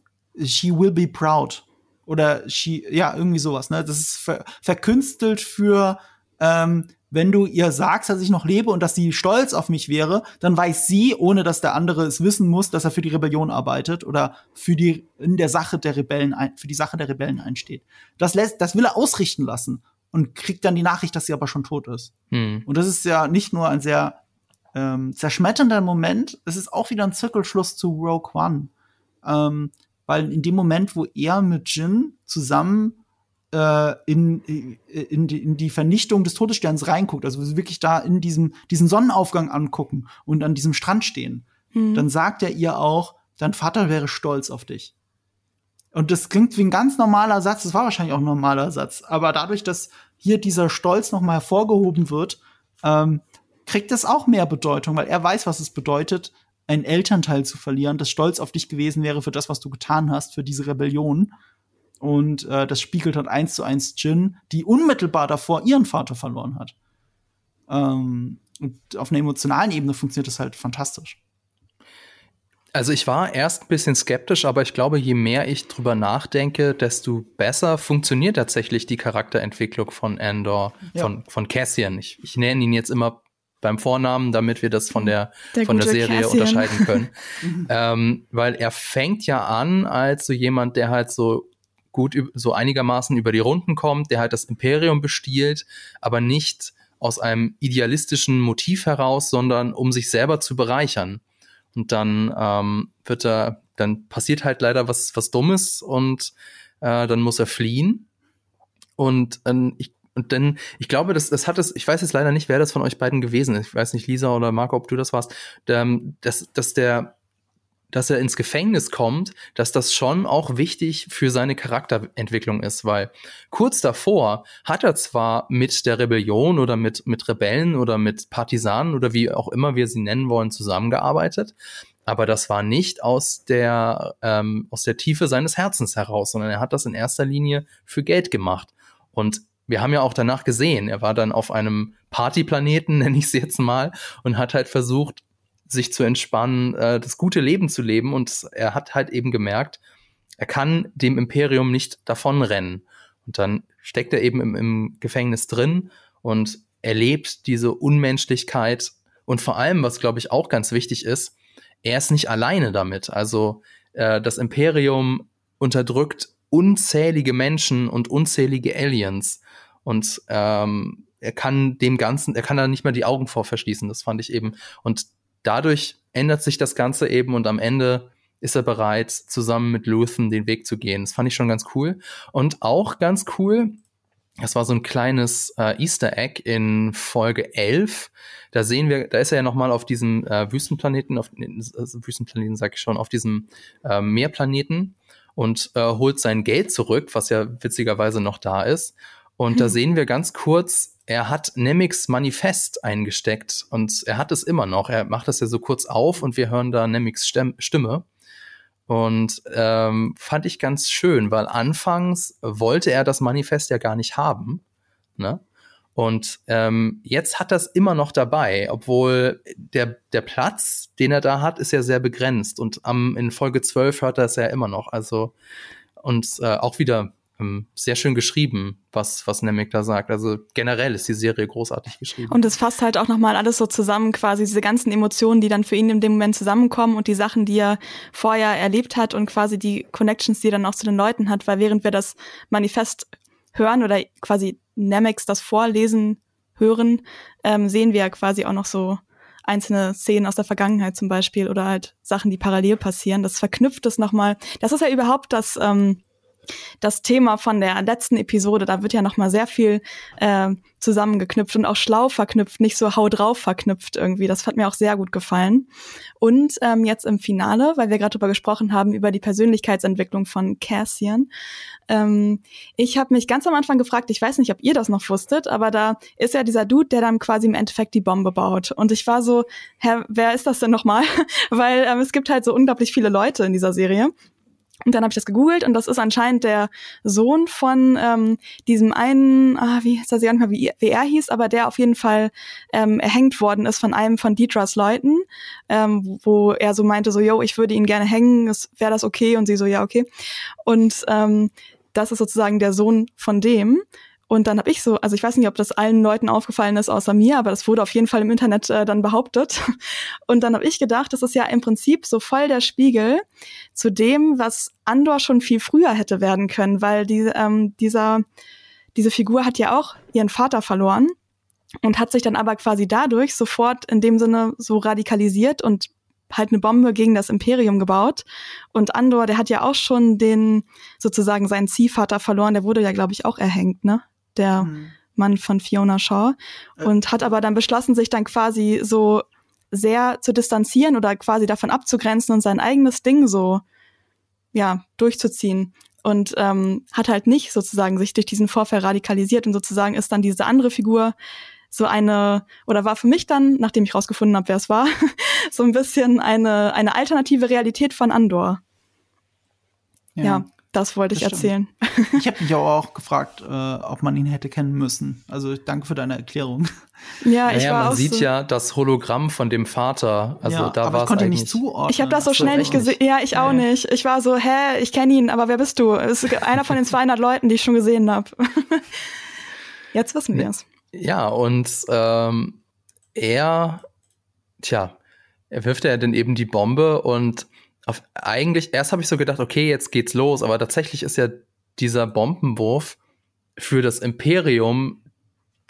she will be proud oder she, ja, irgendwie sowas, ne? Das ist ver verkünstelt für, ähm, wenn du ihr sagst, dass ich noch lebe und dass sie stolz auf mich wäre, dann weiß sie, ohne dass der andere es wissen muss, dass er für die Rebellion arbeitet oder für die in der Sache der Rebellen ein, für die Sache der Rebellen einsteht. Das lässt, das will er ausrichten lassen und kriegt dann die Nachricht, dass sie aber schon tot ist. Hm. Und das ist ja nicht nur ein sehr ähm, zerschmetternder Moment, es ist auch wieder ein Zirkelschluss zu Rogue One. Ähm, weil in dem Moment, wo er mit Jin zusammen äh, in, in, die, in die Vernichtung des Todessterns reinguckt, also sie wirklich da in diesem diesen Sonnenaufgang angucken und an diesem Strand stehen, mhm. dann sagt er ihr auch, dein Vater wäre stolz auf dich. Und das klingt wie ein ganz normaler Satz, das war wahrscheinlich auch ein normaler Satz, aber dadurch, dass hier dieser Stolz nochmal hervorgehoben wird, ähm, kriegt es auch mehr Bedeutung, weil er weiß, was es bedeutet, einen Elternteil zu verlieren, das stolz auf dich gewesen wäre für das, was du getan hast, für diese Rebellion. Und äh, das spiegelt halt eins zu eins Jin, die unmittelbar davor ihren Vater verloren hat. Ähm, und auf einer emotionalen Ebene funktioniert das halt fantastisch. Also ich war erst ein bisschen skeptisch, aber ich glaube, je mehr ich drüber nachdenke, desto besser funktioniert tatsächlich die Charakterentwicklung von Andor, ja. von, von Cassian. Ich, ich nenne ihn jetzt immer beim Vornamen, damit wir das von der, der von der Serie Cassian. unterscheiden können. (laughs) ähm, weil er fängt ja an als so jemand, der halt so gut so einigermaßen über die Runden kommt, der halt das Imperium bestiehlt, aber nicht aus einem idealistischen Motiv heraus, sondern um sich selber zu bereichern. Und dann ähm, wird er, dann passiert halt leider was, was Dummes und äh, dann muss er fliehen. Und äh, ich und dann, ich glaube, das, das hat es, ich weiß jetzt leider nicht, wer das von euch beiden gewesen ist. Ich weiß nicht, Lisa oder Marco, ob du das warst. dass, dass der, dass er ins Gefängnis kommt, dass das schon auch wichtig für seine Charakterentwicklung ist, weil kurz davor hat er zwar mit der Rebellion oder mit, mit Rebellen oder mit Partisanen oder wie auch immer wir sie nennen wollen, zusammengearbeitet, aber das war nicht aus der, ähm, aus der Tiefe seines Herzens heraus, sondern er hat das in erster Linie für Geld gemacht. Und wir haben ja auch danach gesehen, er war dann auf einem Partyplaneten, (laughs) nenne ich es jetzt mal, und hat halt versucht, sich zu entspannen, äh, das gute Leben zu leben. Und er hat halt eben gemerkt, er kann dem Imperium nicht davonrennen. Und dann steckt er eben im, im Gefängnis drin und erlebt diese Unmenschlichkeit. Und vor allem, was glaube ich auch ganz wichtig ist, er ist nicht alleine damit. Also äh, das Imperium unterdrückt unzählige Menschen und unzählige Aliens. Und ähm, er kann dem Ganzen, er kann da nicht mehr die Augen vor verschließen. Das fand ich eben. Und dadurch ändert sich das Ganze eben und am Ende ist er bereit, zusammen mit Luthen den Weg zu gehen. Das fand ich schon ganz cool. Und auch ganz cool, das war so ein kleines äh, Easter Egg in Folge 11. Da sehen wir, da ist er ja nochmal auf diesem äh, Wüstenplaneten, auf also Wüstenplaneten sag ich schon, auf diesem äh, Meerplaneten und äh, holt sein Geld zurück, was ja witzigerweise noch da ist. Und hm. da sehen wir ganz kurz er hat Nemix Manifest eingesteckt und er hat es immer noch. Er macht das ja so kurz auf und wir hören da Nemix Stimme. Und ähm, fand ich ganz schön, weil anfangs wollte er das Manifest ja gar nicht haben. Ne? Und ähm, jetzt hat er es immer noch dabei, obwohl der, der Platz, den er da hat, ist ja sehr begrenzt. Und am, in Folge 12 hört er es ja immer noch. Also, und äh, auch wieder sehr schön geschrieben, was, was Nemec da sagt. Also generell ist die Serie großartig geschrieben. Und es fasst halt auch nochmal alles so zusammen, quasi diese ganzen Emotionen, die dann für ihn in dem Moment zusammenkommen und die Sachen, die er vorher erlebt hat und quasi die Connections, die er dann auch zu den Leuten hat, weil während wir das Manifest hören oder quasi Nemex das vorlesen hören, ähm, sehen wir ja quasi auch noch so einzelne Szenen aus der Vergangenheit zum Beispiel oder halt Sachen, die parallel passieren. Das verknüpft es nochmal. Das ist ja überhaupt das, ähm, das Thema von der letzten Episode, da wird ja noch mal sehr viel äh, zusammengeknüpft und auch schlau verknüpft, nicht so hau drauf verknüpft irgendwie. Das hat mir auch sehr gut gefallen. Und ähm, jetzt im Finale, weil wir gerade darüber gesprochen haben, über die Persönlichkeitsentwicklung von Cassian. Ähm, ich habe mich ganz am Anfang gefragt, ich weiß nicht, ob ihr das noch wusstet, aber da ist ja dieser Dude, der dann quasi im Endeffekt die Bombe baut. Und ich war so, Herr, wer ist das denn nochmal? (laughs) weil ähm, es gibt halt so unglaublich viele Leute in dieser Serie. Und dann habe ich das gegoogelt und das ist anscheinend der Sohn von ähm, diesem einen, ah, wie ist das ja nicht mehr, wie, wie er hieß, aber der auf jeden Fall ähm, erhängt worden ist von einem von Deidras Leuten, ähm, wo er so meinte, so, yo, ich würde ihn gerne hängen, wäre das okay? Und sie so, ja, okay. Und ähm, das ist sozusagen der Sohn von dem. Und dann habe ich so, also ich weiß nicht, ob das allen Leuten aufgefallen ist außer mir, aber das wurde auf jeden Fall im Internet äh, dann behauptet. (laughs) Und dann habe ich gedacht, das ist ja im Prinzip so voll der Spiegel zu dem, was Andor schon viel früher hätte werden können, weil die, ähm, dieser, diese Figur hat ja auch ihren Vater verloren und hat sich dann aber quasi dadurch sofort in dem Sinne so radikalisiert und halt eine Bombe gegen das Imperium gebaut. Und Andor, der hat ja auch schon den, sozusagen seinen Ziehvater verloren, der wurde ja, glaube ich, auch erhängt, ne? Der mhm. Mann von Fiona Shaw. Und hat aber dann beschlossen, sich dann quasi so sehr zu distanzieren oder quasi davon abzugrenzen und sein eigenes Ding so ja durchzuziehen. Und ähm, hat halt nicht sozusagen sich durch diesen Vorfall radikalisiert und sozusagen ist dann diese andere Figur so eine oder war für mich dann, nachdem ich rausgefunden habe, wer es war, (laughs) so ein bisschen eine eine alternative Realität von Andor. Ja, ja das wollte ich erzählen. Ich habe mich auch gefragt, äh, ob man ihn hätte kennen müssen. Also danke für deine Erklärung. Ja, ich naja, war man auch sieht so ja das Hologramm von dem Vater. Also ja, da war ich konnte ihn eigentlich nicht zuordnen. Ich habe das so schnell nicht gesehen. Ja, ich auch Nee. nicht. Ich war so, hä, ich kenne ihn, aber wer bist du? Es ist einer von den (laughs) 200 Leuten, die ich schon gesehen habe. Jetzt wissen wir es. Ja, und ähm, er, tja, er wirft ja dann eben die Bombe und auf, eigentlich, erst habe ich so gedacht, okay, jetzt geht's los, aber tatsächlich ist ja dieser Bombenwurf für das Imperium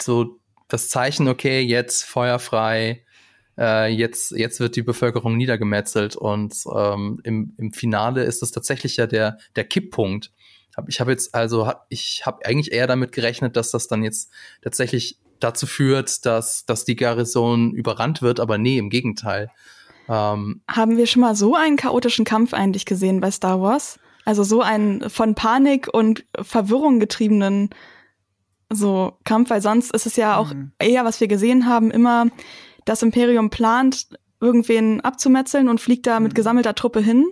so das Zeichen, okay, jetzt feuerfrei, äh, jetzt, jetzt wird die Bevölkerung niedergemetzelt und ähm, im, im Finale ist es tatsächlich ja der, der Kipppunkt. Ich habe jetzt also, ich habe eigentlich eher damit gerechnet, dass das dann jetzt tatsächlich dazu führt, dass, dass die Garnison überrannt wird, aber nee, im Gegenteil. Ähm, Haben wir schon mal so einen chaotischen Kampf eigentlich gesehen bei Star Wars? Also so einen von Panik und Verwirrung getriebenen so Kampf, weil sonst ist es ja auch Mhm. eher, was wir gesehen haben, immer das Imperium plant, irgendwen abzumetzeln und fliegt da mit Mhm. gesammelter Truppe hin.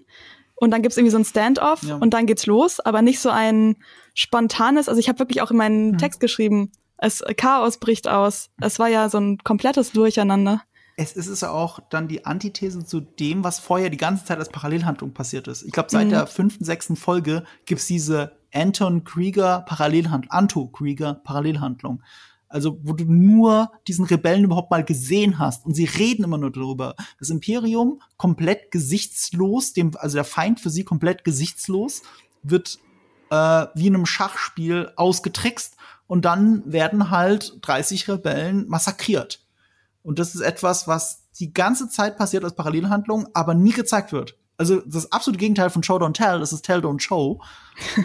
Und dann gibt's irgendwie so ein Standoff Ja. und dann geht's los, aber nicht so ein spontanes, also ich habe wirklich auch in meinen Mhm. Text geschrieben, es Chaos bricht aus. Es war ja so ein komplettes Durcheinander. Es ist es ja auch dann die Antithese zu dem, was vorher die ganze Zeit als Parallelhandlung passiert ist. Ich glaube, seit Mhm. der fünften, sechsten Folge gibt's diese Anton Krieger Parallelhandlung, Anto Krieger Parallelhandlung. Also, wo du nur diesen Rebellen überhaupt mal gesehen hast. Und sie reden immer nur darüber. Das Imperium komplett gesichtslos, dem, also der Feind für sie komplett gesichtslos, wird äh, wie in einem Schachspiel ausgetrickst. Und dann werden halt 30 Rebellen massakriert. Und das ist etwas, was die ganze Zeit passiert als Parallelhandlung, aber nie gezeigt wird. Also das absolute Gegenteil von Show Don't Tell, das ist Tell Don't Show.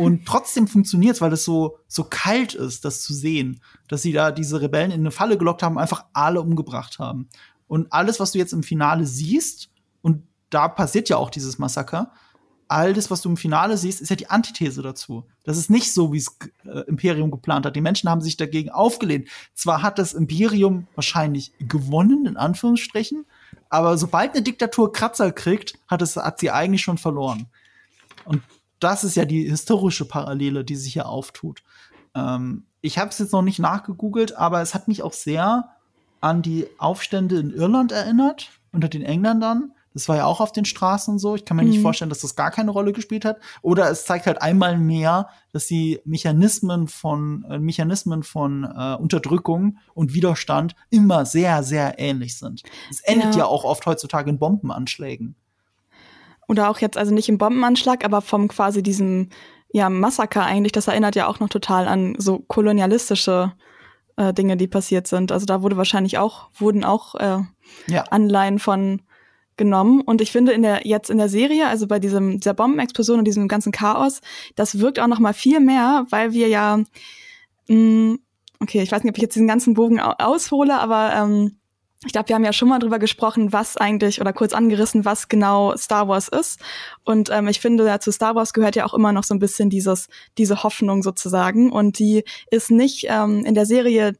Und (laughs) trotzdem funktioniert's, weil es so, so kalt ist, das zu sehen, dass sie da diese Rebellen in eine Falle gelockt haben, einfach alle umgebracht haben. Und alles, was du jetzt im Finale siehst, und da passiert ja auch dieses Massaker, all das, was du im Finale siehst, ist ja die Antithese dazu. Das ist nicht so, wie es äh, Imperium geplant hat. Die Menschen haben sich dagegen aufgelehnt. Zwar hat das Imperium wahrscheinlich gewonnen, in Anführungsstrichen, aber sobald eine Diktatur Kratzer kriegt, hat, es, hat sie eigentlich schon verloren. Und das ist ja die historische Parallele, die sich hier auftut. Ähm, ich habe es jetzt noch nicht nachgegoogelt, aber es hat mich auch sehr an die Aufstände in Irland erinnert, unter den Engländern. Das war ja auch auf den Straßen so. Ich kann mir nicht Mhm. vorstellen, dass das gar keine Rolle gespielt hat. Oder es zeigt halt einmal mehr, dass die Mechanismen von äh, Mechanismen von äh, Unterdrückung und Widerstand immer sehr, sehr ähnlich sind. Es endet Ja. ja auch oft heutzutage in Bombenanschlägen. Oder auch jetzt, also nicht im Bombenanschlag, aber vom quasi diesem ja, Massaker eigentlich, das erinnert ja auch noch total an so kolonialistische äh, Dinge, die passiert sind. Also da wurde wahrscheinlich auch, wurden auch äh, Ja. Anleihen von genommen. Und ich finde in der, jetzt in der Serie, also bei diesem, dieser Bombenexplosion und diesem ganzen Chaos, das wirkt auch noch mal viel mehr, weil wir ja, mh, okay, ich weiß nicht, ob ich jetzt diesen ganzen Bogen au- aushole, aber ähm, ich glaube, wir haben ja schon mal drüber gesprochen, was eigentlich oder kurz angerissen, was genau Star Wars ist. Und ähm, ich finde, ja, zu Star Wars gehört ja auch immer noch so ein bisschen dieses, diese Hoffnung sozusagen. Und die ist nicht ähm, in der Serie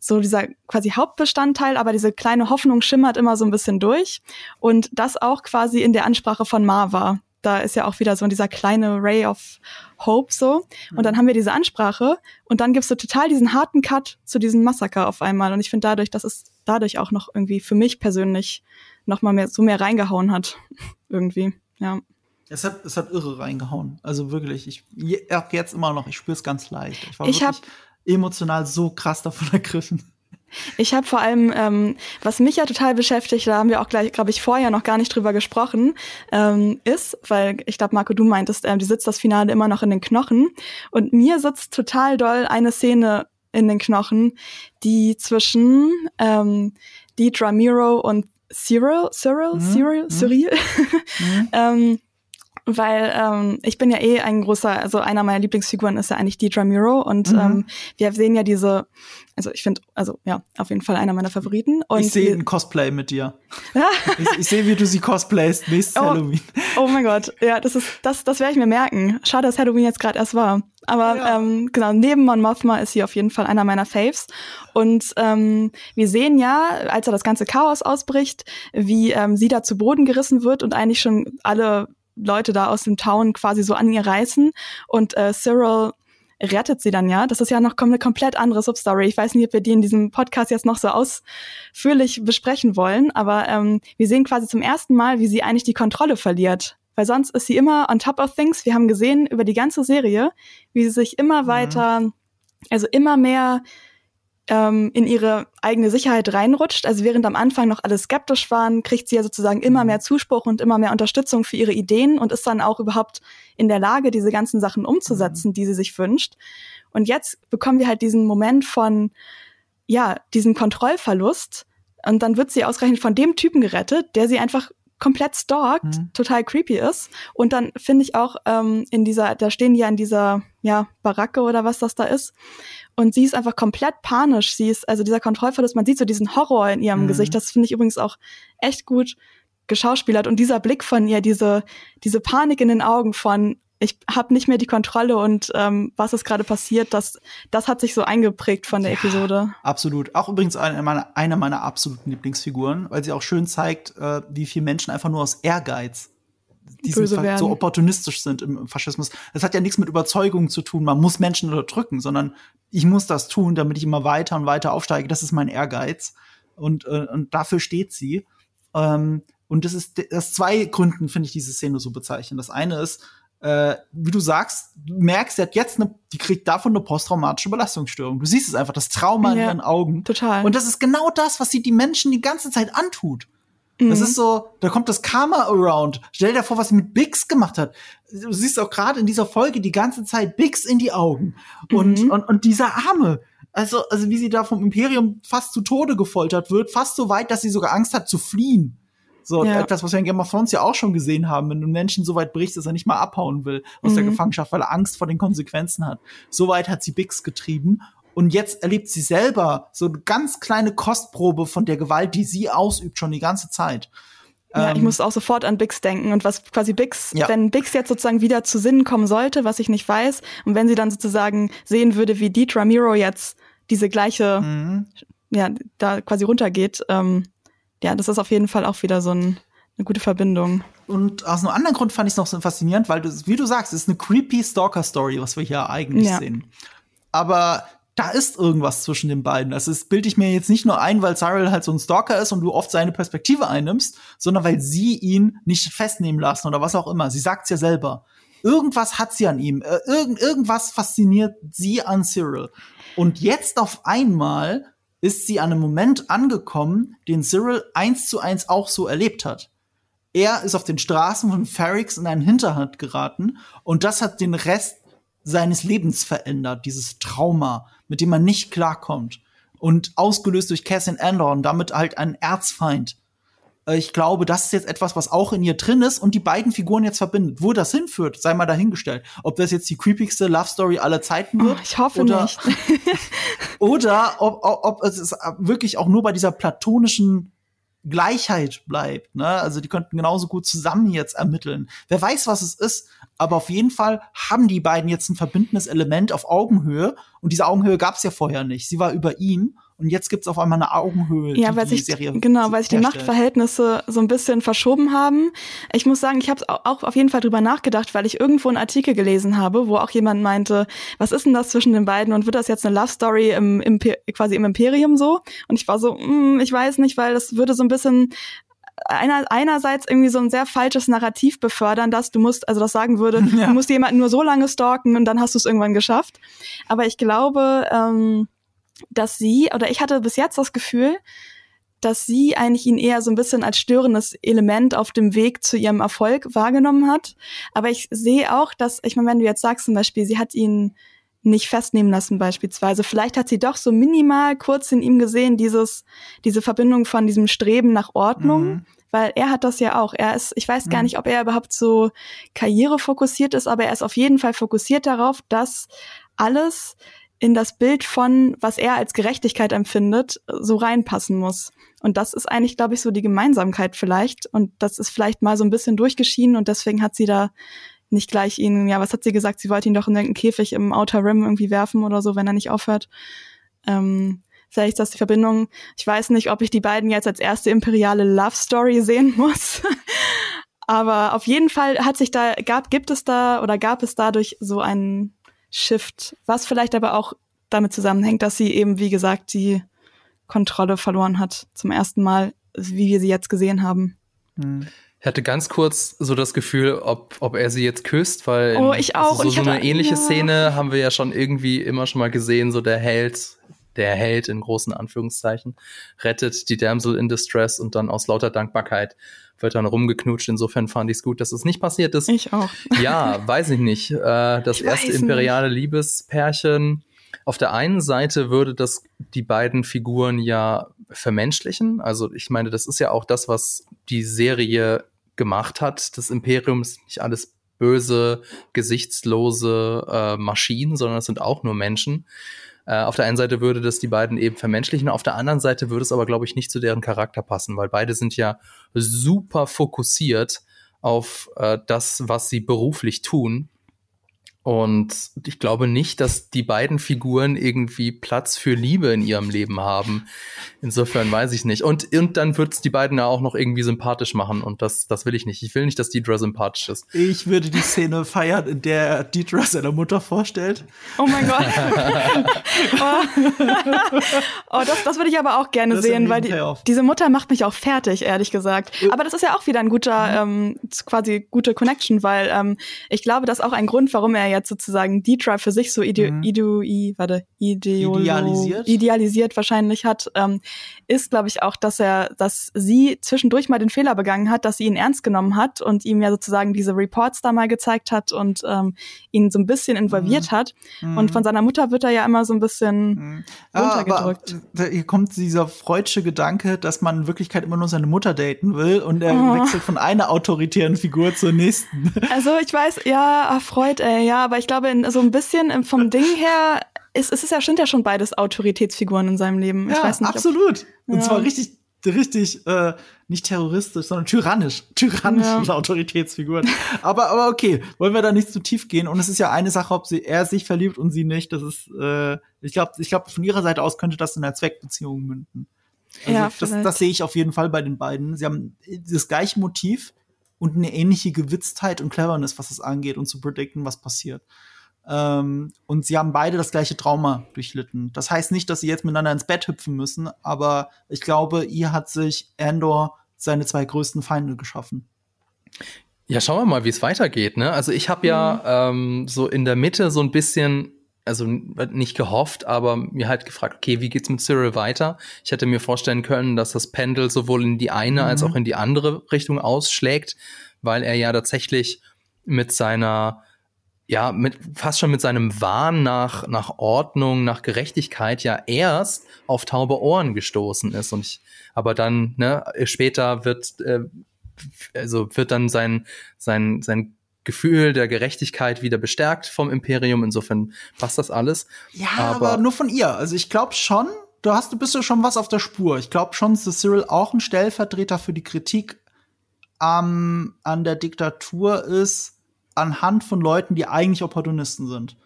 so dieser quasi Hauptbestandteil, aber diese kleine Hoffnung schimmert immer so ein bisschen durch. Und das auch quasi in der Ansprache von Marva. Da ist ja auch wieder so dieser kleine Ray of Hope so. Und dann haben wir diese Ansprache und dann gibt's so total diesen harten Cut zu diesem Massaker auf einmal. Und ich finde dadurch, dass es dadurch auch noch irgendwie für mich persönlich noch mal mehr so mehr reingehauen hat. (laughs) irgendwie, ja. Es hat, es hat irre reingehauen. Also wirklich, ich auch jetzt immer noch, ich spüre es ganz leicht. Ich war Ich wirklich emotional so krass davon (laughs) ergriffen. Ich habe vor allem, ähm, was mich ja total beschäftigt, da haben wir auch gleich, glaube ich, vorher noch gar nicht drüber gesprochen, ähm, ist, weil ich glaube, Marco, du meintest, ähm, die sitzt das Finale immer noch in den Knochen. Und mir sitzt total doll eine Szene in den Knochen, die zwischen ähm, Deidre Miro und Cyril, Cyril, Mhm, Cyril, mhm. Cyril, (laughs) Mhm. ähm, weil ähm, ich bin ja eh ein großer, also einer meiner Lieblingsfiguren ist ja eigentlich Deidre Miro und mhm. ähm, wir sehen ja diese, also ich finde, also ja, auf jeden Fall einer meiner Favoriten. Und ich sehe ein Cosplay mit dir. (laughs) ich, ich sehe, wie du sie cosplayst nächstes oh, Halloween. Oh mein Gott, ja, das ist, das, das werde ich mir merken. Schade, dass Halloween jetzt gerade erst war. Aber ja. ähm, genau, neben Mon Mothma ist sie auf jeden Fall einer meiner Faves. Und ähm, wir sehen ja, als er das ganze Chaos ausbricht, wie ähm, sie da zu Boden gerissen wird und eigentlich schon alle Leute da aus dem Town quasi so an ihr reißen und äh, Cyril rettet sie dann ja. Das ist ja noch eine komplett andere Substory. Ich weiß nicht, ob wir die in diesem Podcast jetzt noch so ausführlich besprechen wollen, aber ähm, wir sehen quasi zum ersten Mal, wie sie eigentlich die Kontrolle verliert. Weil sonst ist sie immer on top of things. Wir haben gesehen über die ganze Serie, wie sie sich immer mhm. weiter, also immer mehr ähm, in ihre eigene Sicherheit reinrutscht. Also während am Anfang noch alle skeptisch waren, kriegt sie ja sozusagen immer mhm. mehr Zuspruch und immer mehr Unterstützung für ihre Ideen und ist dann auch überhaupt in der Lage, diese ganzen Sachen umzusetzen, mhm. die sie sich wünscht. Und jetzt bekommen wir halt diesen Moment von, ja, diesen Kontrollverlust. Und dann wird sie ausgerechnet von dem Typen gerettet, der sie einfach komplett stalkt, mhm. total creepy ist. Und dann finde ich auch ähm, in dieser, da stehen die ja in dieser ja Baracke oder was das da ist. Und sie ist einfach komplett panisch. Sie ist, also dieser Kontrollverlust, man sieht so diesen Horror in ihrem mhm. Gesicht. Das finde ich übrigens auch echt gut geschauspielert. Und dieser Blick von ihr, diese, diese Panik in den Augen von, ich habe nicht mehr die Kontrolle und ähm, was ist gerade passiert, das, das hat sich so eingeprägt von der ja, Episode. Absolut. Auch übrigens eine meiner, eine meiner absoluten Lieblingsfiguren, weil sie auch schön zeigt, äh, wie viele Menschen einfach nur aus Ehrgeiz diesen so opportunistisch sind im Faschismus. Das hat ja nichts mit Überzeugung zu tun, man muss Menschen unterdrücken, sondern ich muss das tun, damit ich immer weiter und weiter aufsteige. Das ist mein Ehrgeiz. Und, äh, und dafür steht sie. Ähm, und das ist aus zwei Gründen finde ich diese Szene so bezeichnend. Das eine ist, äh, wie du sagst, du merkst, sie hat jetzt eine, die kriegt davon eine posttraumatische Belastungsstörung. Du siehst es einfach, das Trauma ja, in ihren Augen. Total. Und das ist genau das, was sie die Menschen die ganze Zeit antut. Das mhm. ist so, da kommt das Karma around. Stell dir vor, was sie mit Bix gemacht hat. Du siehst auch gerade in dieser Folge die ganze Zeit Bix in die Augen. Und, mhm. und, und dieser Arme. Also, also wie sie da vom Imperium fast zu Tode gefoltert wird, fast so weit, dass sie sogar Angst hat zu fliehen. So, ja. etwas, was wir in Game of Thrones ja auch schon gesehen haben, wenn du einen Menschen so weit brichst, dass er nicht mal abhauen will aus mhm. der Gefangenschaft, weil er Angst vor den Konsequenzen hat. So weit hat sie Bix getrieben. Und jetzt erlebt sie selber so eine ganz kleine Kostprobe von der Gewalt, die sie ausübt, schon die ganze Zeit. Ja, ähm, ich muss auch sofort an Bix denken und was quasi Bix, ja. wenn Bix jetzt sozusagen wieder zu Sinnen kommen sollte, was ich nicht weiß, und wenn sie dann sozusagen sehen würde, wie Deet Ramiro jetzt diese gleiche, mhm. ja, da quasi runtergeht, ähm, ja, das ist auf jeden Fall auch wieder so ein, eine gute Verbindung. Und aus einem anderen Grund fand ich es noch so faszinierend, weil du, wie du sagst, es ist eine creepy Stalker-Story, was wir hier eigentlich ja. sehen. Aber da ist irgendwas zwischen den beiden. Das bilde ich mir jetzt nicht nur ein, weil Cyril halt so ein Stalker ist und du oft seine Perspektive einnimmst, sondern weil sie ihn nicht festnehmen lassen oder was auch immer. Sie sagt's ja selber. Irgendwas hat sie an ihm. Äh, irgend, irgendwas fasziniert sie an Cyril. Und jetzt auf einmal ist sie an einem Moment angekommen, den Cyril eins zu eins auch so erlebt hat. Er ist auf den Straßen von Ferrix in einen Hinterhand geraten und das hat den Rest seines Lebens verändert, dieses Trauma, mit dem man nicht klarkommt. Und ausgelöst durch Cassian Andor und damit halt ein Erzfeind. Äh, ich glaube, das ist jetzt etwas, was auch in ihr drin ist und die beiden Figuren jetzt verbindet. Wo das hinführt, sei mal dahingestellt. Ob das jetzt die creepigste Love Story aller Zeiten wird. Oh, ich hoffe oder, nicht. (laughs) oder ob, ob, ob es wirklich auch nur bei dieser platonischen Gleichheit bleibt. Ne? Also die könnten genauso gut zusammen jetzt ermitteln. Wer weiß, was es ist, aber auf jeden Fall haben die beiden jetzt ein verbindendes Element auf Augenhöhe und diese Augenhöhe gab es ja vorher nicht. Sie war über ihm und jetzt gibt es auf einmal eine Augenhöhe. Ja, weil sich Serie genau, weil sich die Machtverhältnisse so ein bisschen verschoben haben. Ich muss sagen, ich habe auch auf jeden Fall drüber nachgedacht, weil ich irgendwo einen Artikel gelesen habe, wo auch jemand meinte, was ist denn das zwischen den beiden und wird das jetzt eine Love Story im, im quasi im Imperium so? Und ich war so, mm, ich weiß nicht, weil das würde so ein bisschen einer, einerseits irgendwie so ein sehr falsches Narrativ befördern, dass du musst, also das sagen würde, (laughs) ja. du musst jemanden nur so lange stalken und dann hast du es irgendwann geschafft. Aber ich glaube, ähm, dass sie, oder ich hatte bis jetzt das Gefühl, dass sie eigentlich ihn eher so ein bisschen als störendes Element auf dem Weg zu ihrem Erfolg wahrgenommen hat. Aber ich sehe auch, dass, ich meine, wenn du jetzt sagst zum Beispiel, sie hat ihn nicht festnehmen lassen beispielsweise. Vielleicht hat sie doch so minimal kurz in ihm gesehen, dieses, diese Verbindung von diesem Streben nach Ordnung. Mhm. Weil er hat das ja auch. Er ist, ich weiß mhm. gar nicht, ob er überhaupt so karrierefokussiert ist, aber er ist auf jeden Fall fokussiert darauf, dass alles in das Bild von, was er als Gerechtigkeit empfindet, so reinpassen muss. Und das ist eigentlich, glaube ich, so die Gemeinsamkeit vielleicht. Und das ist vielleicht mal so ein bisschen durchgeschieden und deswegen hat sie da nicht gleich ihn, ja, was hat sie gesagt? Sie wollte ihn doch in irgendeinen Käfig im Outer Rim irgendwie werfen oder so, wenn er nicht aufhört. Ähm, vielleicht ist das die Verbindung. Ich weiß nicht, ob ich die beiden jetzt als erste imperiale Love Story sehen (laughs) muss. Aber auf jeden Fall hat sich da, gab, gibt es da oder gab es dadurch so einen Shift, was vielleicht aber auch damit zusammenhängt, dass sie eben, wie gesagt, die Kontrolle verloren hat zum ersten Mal, wie wir sie jetzt gesehen haben. Hm. Ich hatte ganz kurz so das Gefühl, ob, ob er sie jetzt küsst, weil oh, ich auch. so, so eine ähnliche ja. Szene haben wir ja schon irgendwie immer schon mal gesehen, so der Held, der Held in großen Anführungszeichen, rettet die Damsel in Distress und dann aus lauter Dankbarkeit wird dann rumgeknutscht. Insofern fand ich es gut, dass es nicht passiert ist. Ich auch. (laughs) Ja, weiß ich nicht. Äh, das ich erste imperiale nicht. Liebespärchen. Auf der einen Seite würde das die beiden Figuren ja vermenschlichen. Also ich meine, das ist ja auch das, was die Serie gemacht hat. Das Imperium ist nicht alles böse, gesichtslose äh, Maschinen, sondern es sind auch nur Menschen. Äh, auf der einen Seite würde das die beiden eben vermenschlichen, auf der anderen Seite würde es aber, glaube ich, nicht zu deren Charakter passen, weil beide sind ja super fokussiert auf äh, das, was sie beruflich tun und ich glaube nicht, dass die beiden Figuren irgendwie Platz für Liebe in ihrem Leben haben. Insofern weiß ich nicht. Und, und dann wird es die beiden ja auch noch irgendwie sympathisch machen. Und das, das will ich nicht. Ich will nicht, dass Deidre sympathisch ist. Ich würde die Szene feiern, in der Deidre seine Mutter vorstellt. Oh mein Gott. (laughs) oh, oh das, das würde ich aber auch gerne das sehen, weil die, diese Mutter macht mich auch fertig, ehrlich gesagt. Aber das ist ja auch wieder ein guter, mhm. ähm, quasi gute Connection, weil ähm, ich glaube, das ist auch ein Grund, warum er jetzt sozusagen D-Drive für sich so ide mhm. idu i, warte, ideolo idealisiert. idealisiert wahrscheinlich hat, ähm, ist, glaube ich, auch, dass er, dass sie zwischendurch mal den Fehler begangen hat, dass sie ihn ernst genommen hat und ihm ja sozusagen diese Reports da mal gezeigt hat und ähm, ihn so ein bisschen involviert mhm. hat. Mhm. Und von seiner Mutter wird er ja immer so ein bisschen mhm. runtergedrückt. Aber, hier kommt dieser freudsche Gedanke, dass man in Wirklichkeit immer nur seine Mutter daten will und er oh. wechselt von einer autoritären Figur zur nächsten. Also ich weiß, ja, Freud, ey, ja, aber ich glaube, in, so ein bisschen vom Ding her, ist, es ist ja, sind ja schon beides Autoritätsfiguren in seinem Leben. Ich ja, weiß nicht, absolut. Ob, Und ja. zwar richtig, richtig, äh, nicht terroristisch, sondern tyrannisch. Tyrannische ja. Autoritätsfiguren. aber, aber okay, wollen wir da nicht zu tief gehen. Und es ist ja eine Sache, ob sie, er sich verliebt und sie nicht. Das ist, äh, ich glaube, ich glaube, von ihrer Seite aus könnte das in einer Zweckbeziehung münden. Also ja, das, das sehe ich auf jeden Fall bei den beiden. Sie haben das gleiche Motiv und eine ähnliche Gewitztheit und Cleverness, was es angeht und zu predikten, was passiert. Ähm, und sie haben beide das gleiche Trauma durchlitten. Das heißt nicht, dass sie jetzt miteinander ins Bett hüpfen müssen, aber ich glaube, ihr hat sich Andor seine zwei größten Feinde geschaffen. Ja, schauen wir mal, wie es weitergeht. Ne? Also ich habe ja mhm. ähm, so in der Mitte so ein bisschen also nicht gehofft, aber mir halt gefragt, okay, wie geht's mit Cyril weiter? Ich hätte mir vorstellen können, dass das Pendel sowohl in die eine mhm. als auch in die andere Richtung ausschlägt, weil er ja tatsächlich mit seiner ja, mit, fast schon mit seinem Wahn nach, nach Ordnung, nach Gerechtigkeit ja erst auf taube Ohren gestoßen ist. Und ich, aber dann, ne, später wird, äh, also wird dann sein, sein, sein Gefühl der Gerechtigkeit wieder bestärkt vom Imperium. Insofern passt das alles. Ja, aber, aber nur von ihr. Also ich glaube schon, du hast, du bist ja schon was auf der Spur. Ich glaube schon, dass Cyril auch ein Stellvertreter für die Kritik ähm, an der Diktatur ist, anhand von Leuten, die eigentlich Opportunisten sind.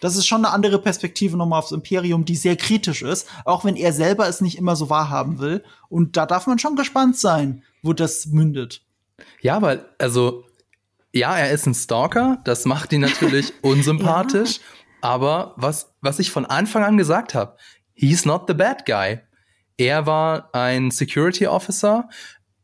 Das ist schon eine andere Perspektive nochmal aufs Imperium, die sehr kritisch ist, auch wenn er selber es nicht immer so wahrhaben will. Und da darf man schon gespannt sein, wo das mündet. Ja, weil, also ja, er ist ein Stalker, das macht ihn natürlich (laughs) unsympathisch. ja. Aber was, was ich von Anfang an gesagt habe, he's not the bad guy. Er war ein Security Officer.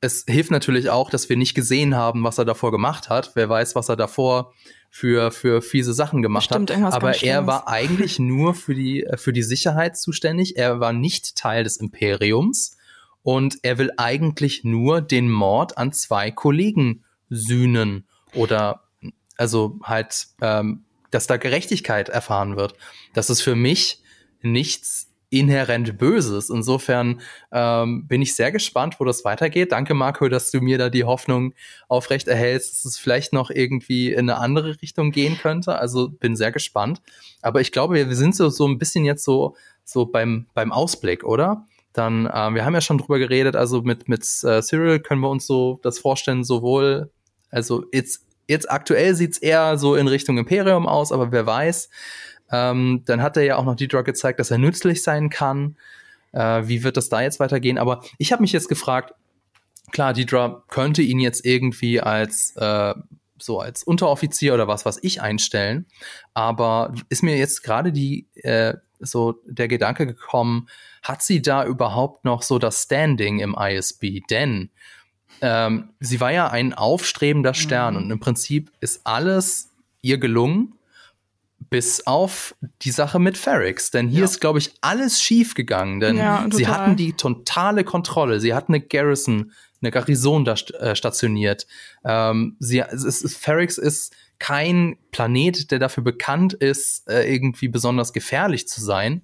Es hilft natürlich auch, dass wir nicht gesehen haben, was er davor gemacht hat. Wer weiß, was er davor für, für fiese Sachen gemacht Bestimmt, hat. Aber er war eigentlich (laughs) nur für die, für die Sicherheit zuständig. Er war nicht Teil des Imperiums. Und er will eigentlich nur den Mord an zwei Kollegen sühnen oder also halt ähm, dass da Gerechtigkeit erfahren wird. Das ist für mich nichts inhärent Böses. Insofern ähm, bin ich sehr gespannt, wo das weitergeht. Danke, Marco, dass du mir da die Hoffnung aufrecht erhältst, dass es vielleicht noch irgendwie in eine andere Richtung gehen könnte. Also bin sehr gespannt. Aber ich glaube, wir sind so, so ein bisschen jetzt so, so beim, beim Ausblick, oder? Dann, ähm, wir haben ja schon drüber geredet, also mit, mit äh, Cyril können wir uns so das vorstellen, sowohl, also jetzt, jetzt aktuell sieht's eher so in Richtung Imperium aus, aber wer weiß, ähm, dann hat er ja auch noch die Drug gezeigt, dass er nützlich sein kann. Äh, wie wird das da jetzt weitergehen? Aber ich habe mich jetzt gefragt, klar, Deidre könnte ihn jetzt irgendwie als äh, so als Unteroffizier oder was was ich einstellen, aber ist mir jetzt gerade die äh, so der Gedanke gekommen, hat sie da überhaupt noch so das Standing im ISB? Denn ähm, sie war ja ein aufstrebender Stern mhm. und im Prinzip ist alles ihr gelungen bis auf die Sache mit Ferrix. Denn hier ja. ist, glaube ich, alles schief gegangen. Denn ja, sie hatten die totale Kontrolle. Sie hatten eine Garrison, eine Garrison da äh, stationiert. Ähm, sie, es ist, Ferrix ist kein Planet, der dafür bekannt ist, äh, irgendwie besonders gefährlich zu sein.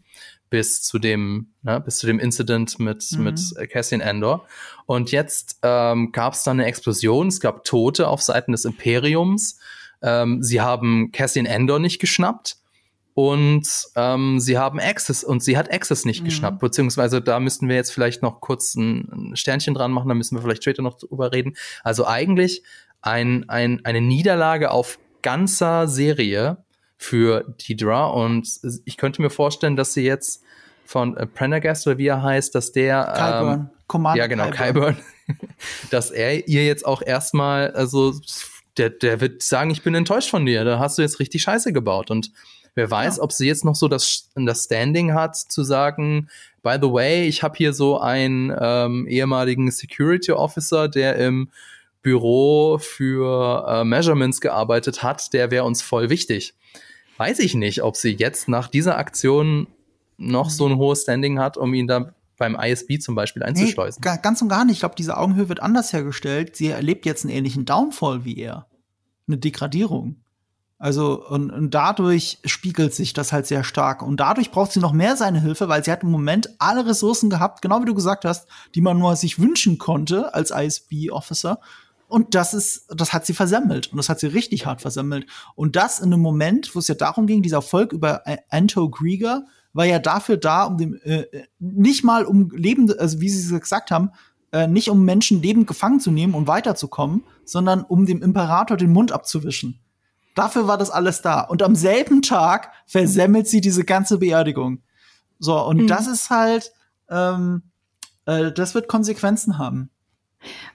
Bis zu dem, ne, bis zu dem Incident mit, mhm. mit Cassian Endor. Und jetzt ähm, gab es da eine Explosion, es gab Tote auf Seiten des Imperiums. Ähm, sie haben Cassian Endor nicht geschnappt und ähm, sie haben Access und sie hat Access nicht mhm. geschnappt, beziehungsweise da müssten wir jetzt vielleicht noch kurz ein, Sternchen dran machen, da müssen wir vielleicht später noch drüber reden. Also eigentlich ein, ein, eine Niederlage auf ganzer Serie für Deidra und ich könnte mir vorstellen, dass sie jetzt von äh, Prendergast oder wie er heißt, dass der Kyburn. Ähm, Commander ja genau Kyburn, (laughs) dass er ihr jetzt auch erstmal also der, der wird sagen, ich bin enttäuscht von dir, da hast du jetzt richtig Scheiße gebaut. Und wer weiß, ja. ob sie jetzt noch so das, das Standing hat, zu sagen, by the way, ich habe hier so einen ähm, ehemaligen Security Officer, der im Büro für äh, Measurements gearbeitet hat, der wäre uns voll wichtig. Weiß ich nicht, ob sie jetzt nach dieser Aktion noch so ein hohes Standing hat, um ihn da beim ISB zum Beispiel einzuschleusen. Nee, ganz und gar nicht. Ich glaube, diese Augenhöhe wird anders hergestellt. Sie erlebt jetzt einen ähnlichen Downfall wie er. Eine Degradierung. Also, und, und dadurch spiegelt sich das halt sehr stark. Und dadurch braucht sie noch mehr seine Hilfe, weil sie hat im Moment alle Ressourcen gehabt, genau wie du gesagt hast, die man nur sich wünschen konnte als ISB-Officer. Und das ist, das hat sie versemmelt. Und das hat sie richtig hart versemmelt. Und das in einem Moment, wo es ja darum ging, dieser Erfolg über Anto Grieger, war ja dafür da, um dem äh, nicht mal um lebende, also wie Sie es gesagt haben, äh, nicht um Menschen lebend gefangen zu nehmen und weiterzukommen, sondern um dem Imperator den Mund abzuwischen. Dafür war das alles da. Und am selben Tag versemmelt sie diese ganze Beerdigung. So, und mhm. das ist halt, ähm, äh, das wird Konsequenzen haben.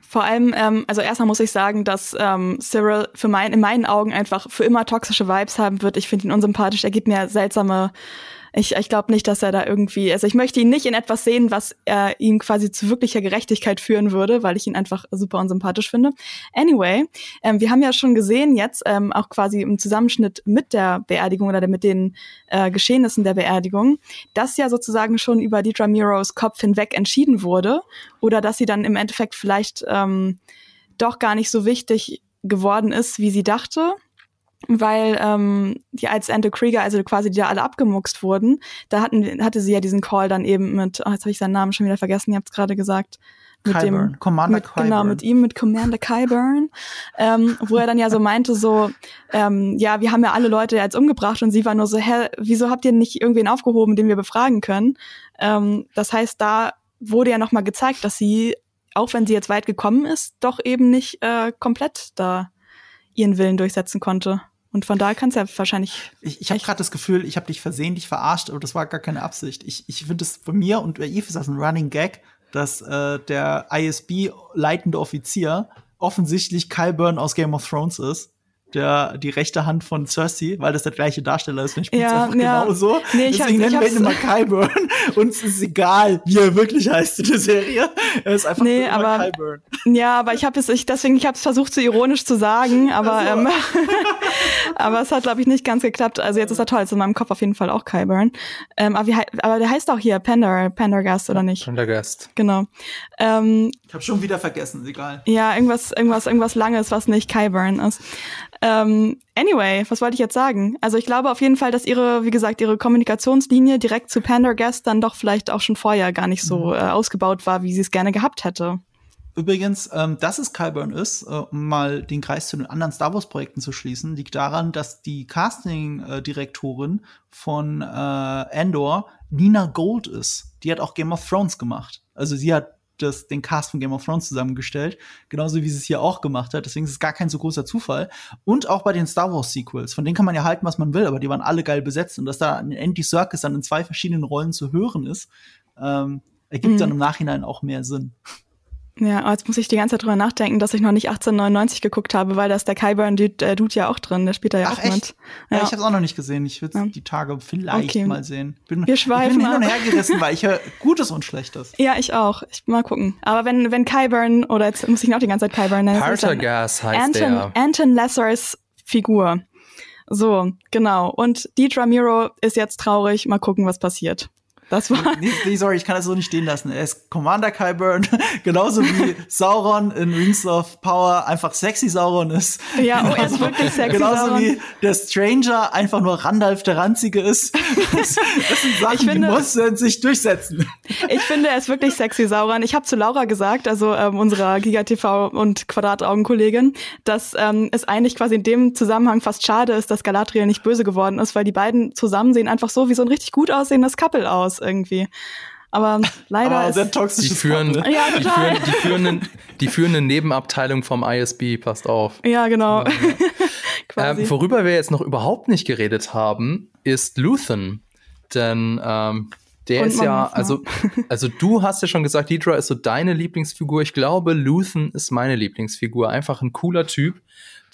Vor allem, ähm, also erstmal muss ich sagen, dass ähm, Cyril für mein, in meinen Augen einfach für immer toxische Vibes haben wird. Ich finde ihn unsympathisch. Er gibt mir seltsame ich, ich glaube nicht, dass er da irgendwie, also ich möchte ihn nicht in etwas sehen, was er ihm quasi zu wirklicher Gerechtigkeit führen würde, weil ich ihn einfach super unsympathisch finde. Anyway, ähm, wir haben ja schon gesehen jetzt, ähm, auch quasi im Zusammenschnitt mit der Beerdigung oder mit den äh, Geschehnissen der Beerdigung, dass ja sozusagen schon über die Dramiros Kopf hinweg entschieden wurde oder dass sie dann im Endeffekt vielleicht ähm, doch gar nicht so wichtig geworden ist, wie sie dachte weil ähm, die als Ende Krieger, also quasi die da alle abgemuxt wurden, da hatten, hatte sie ja diesen Call dann eben mit, oh, jetzt habe ich seinen Namen schon wieder vergessen, ihr habt es gerade gesagt. Mit Kyburn. dem Commander mit, Kyburn. Genau, mit ihm, mit Commander Kyburn, (laughs) ähm, wo er dann ja so meinte, so, ähm, ja, wir haben ja alle Leute jetzt umgebracht und sie war nur so, hä, wieso habt ihr nicht irgendwen aufgehoben, den wir befragen können? Ähm, das heißt, da wurde ja nochmal gezeigt, dass sie, auch wenn sie jetzt weit gekommen ist, doch eben nicht äh, komplett da ihren Willen durchsetzen konnte. Und von daher kann es ja wahrscheinlich. Ich, ich habe gerade das Gefühl, ich habe dich versehentlich verarscht, aber das war gar keine Absicht. Ich, ich finde es bei mir und bei Eve ist das ein Running Gag, dass äh, der ISB leitende Offizier offensichtlich Kyle Byrne aus Game of Thrones ist der, die rechte Hand von Cersei, weil das der gleiche Darsteller ist. Dann spielt ja, einfach ja. genauso. Nee, ich Deswegen nennen wir ihn immer (laughs) Kyburn. Uns ist egal, wie er wirklich heißt in der Serie. Er ist einfach nee, aber, Kyburn. Ja, aber ich habe es, ich, deswegen, ich habe es versucht, so ironisch zu sagen, aber, also. ähm, (laughs) (laughs) aber es hat, glaube ich, nicht ganz geklappt. Also jetzt ist er toll, ist in meinem Kopf auf jeden Fall auch Kyburn. Ähm, aber, wie, aber der heißt auch hier Pender, Pendergast, oder nicht? Pendergast. Genau. Ähm, ich habe schon wieder vergessen, egal. Ja, irgendwas, irgendwas, irgendwas Langes, was nicht Kyburn ist. Ähm, anyway, was wollte ich jetzt sagen? Also ich glaube auf jeden Fall, dass ihre, wie gesagt, ihre Kommunikationslinie direkt zu Pendergast dann doch vielleicht auch schon vorher gar nicht so mhm. äh, ausgebaut war, wie sie es gerne gehabt hätte. Übrigens, ähm, dass es Kyburn ist, äh, um mal den Kreis zu den anderen Star Wars-Projekten zu schließen, liegt daran, dass die Casting-Direktorin von äh, Endor Nina Gold ist. Die hat auch Game of Thrones gemacht. Also sie hat das, den Cast von Game of Thrones zusammengestellt, genauso wie sie es hier auch gemacht hat. Deswegen ist es gar kein so großer Zufall. Und auch bei den Star Wars Sequels, von denen kann man ja halten, was man will, aber die waren alle geil besetzt und dass da ein Andy Serkis dann in zwei verschiedenen Rollen zu hören ist, ähm, ergibt mhm. dann im Nachhinein auch mehr Sinn. Ja, aber jetzt muss ich die ganze Zeit drüber nachdenken, dass ich noch nicht 1899 geguckt habe, weil da ist der Kyburn-Dude äh, Dude ja auch drin, der spielt da ja Ach, auch echt? mit. Ja, ja ich habe auch noch nicht gesehen. Ich würde ja. die Tage vielleicht okay. mal sehen. Bin, Wir schweifen (laughs) ich bin hin und her gerissen, weil ich höre Gutes und Schlechtes. Ja, ich auch. Ich mal gucken. Aber wenn wenn Kyburn oder jetzt muss ich noch die ganze Zeit Kyburn nennen. Partagas heißt Anton, der. Anton Lessers Figur. So, genau. Und Deidre Miro ist jetzt traurig. Mal gucken, was passiert. Das war. Nee, nee, sorry, ich kann das so nicht stehen lassen. Er ist Commander Kyburn, (laughs) genauso wie Sauron in Rings of Power einfach sexy Sauron ist. Ja, oh, er ist wirklich sexy. Genauso Sauron. wie der Stranger einfach nur Randalf der Ranzige ist. (laughs) Das, das sind Sachen, finde, die mussten sich durchsetzen. Ich finde, er ist wirklich sexy Sauron. Ich habe zu Laura gesagt, also ähm, unserer GigaTV und Quadrataugen-Kollegin, dass ähm, es eigentlich quasi in dem Zusammenhang fast schade ist, dass Galadriel nicht böse geworden ist, weil die beiden zusammen sehen einfach so wie so ein richtig gut aussehendes Couple aus irgendwie. Aber leider Aber sehr toxisch. Die führen, ja, die, führen, die, führenden, die führende Nebenabteilung vom ISB, passt auf. Ja, genau. (laughs) ähm, worüber wir jetzt noch überhaupt nicht geredet haben, ist Luthen. Denn ähm, der Und ist ja, also, also du hast ja schon gesagt, Deidre ist so deine Lieblingsfigur. Ich glaube, Luthen ist meine Lieblingsfigur. Einfach ein cooler Typ,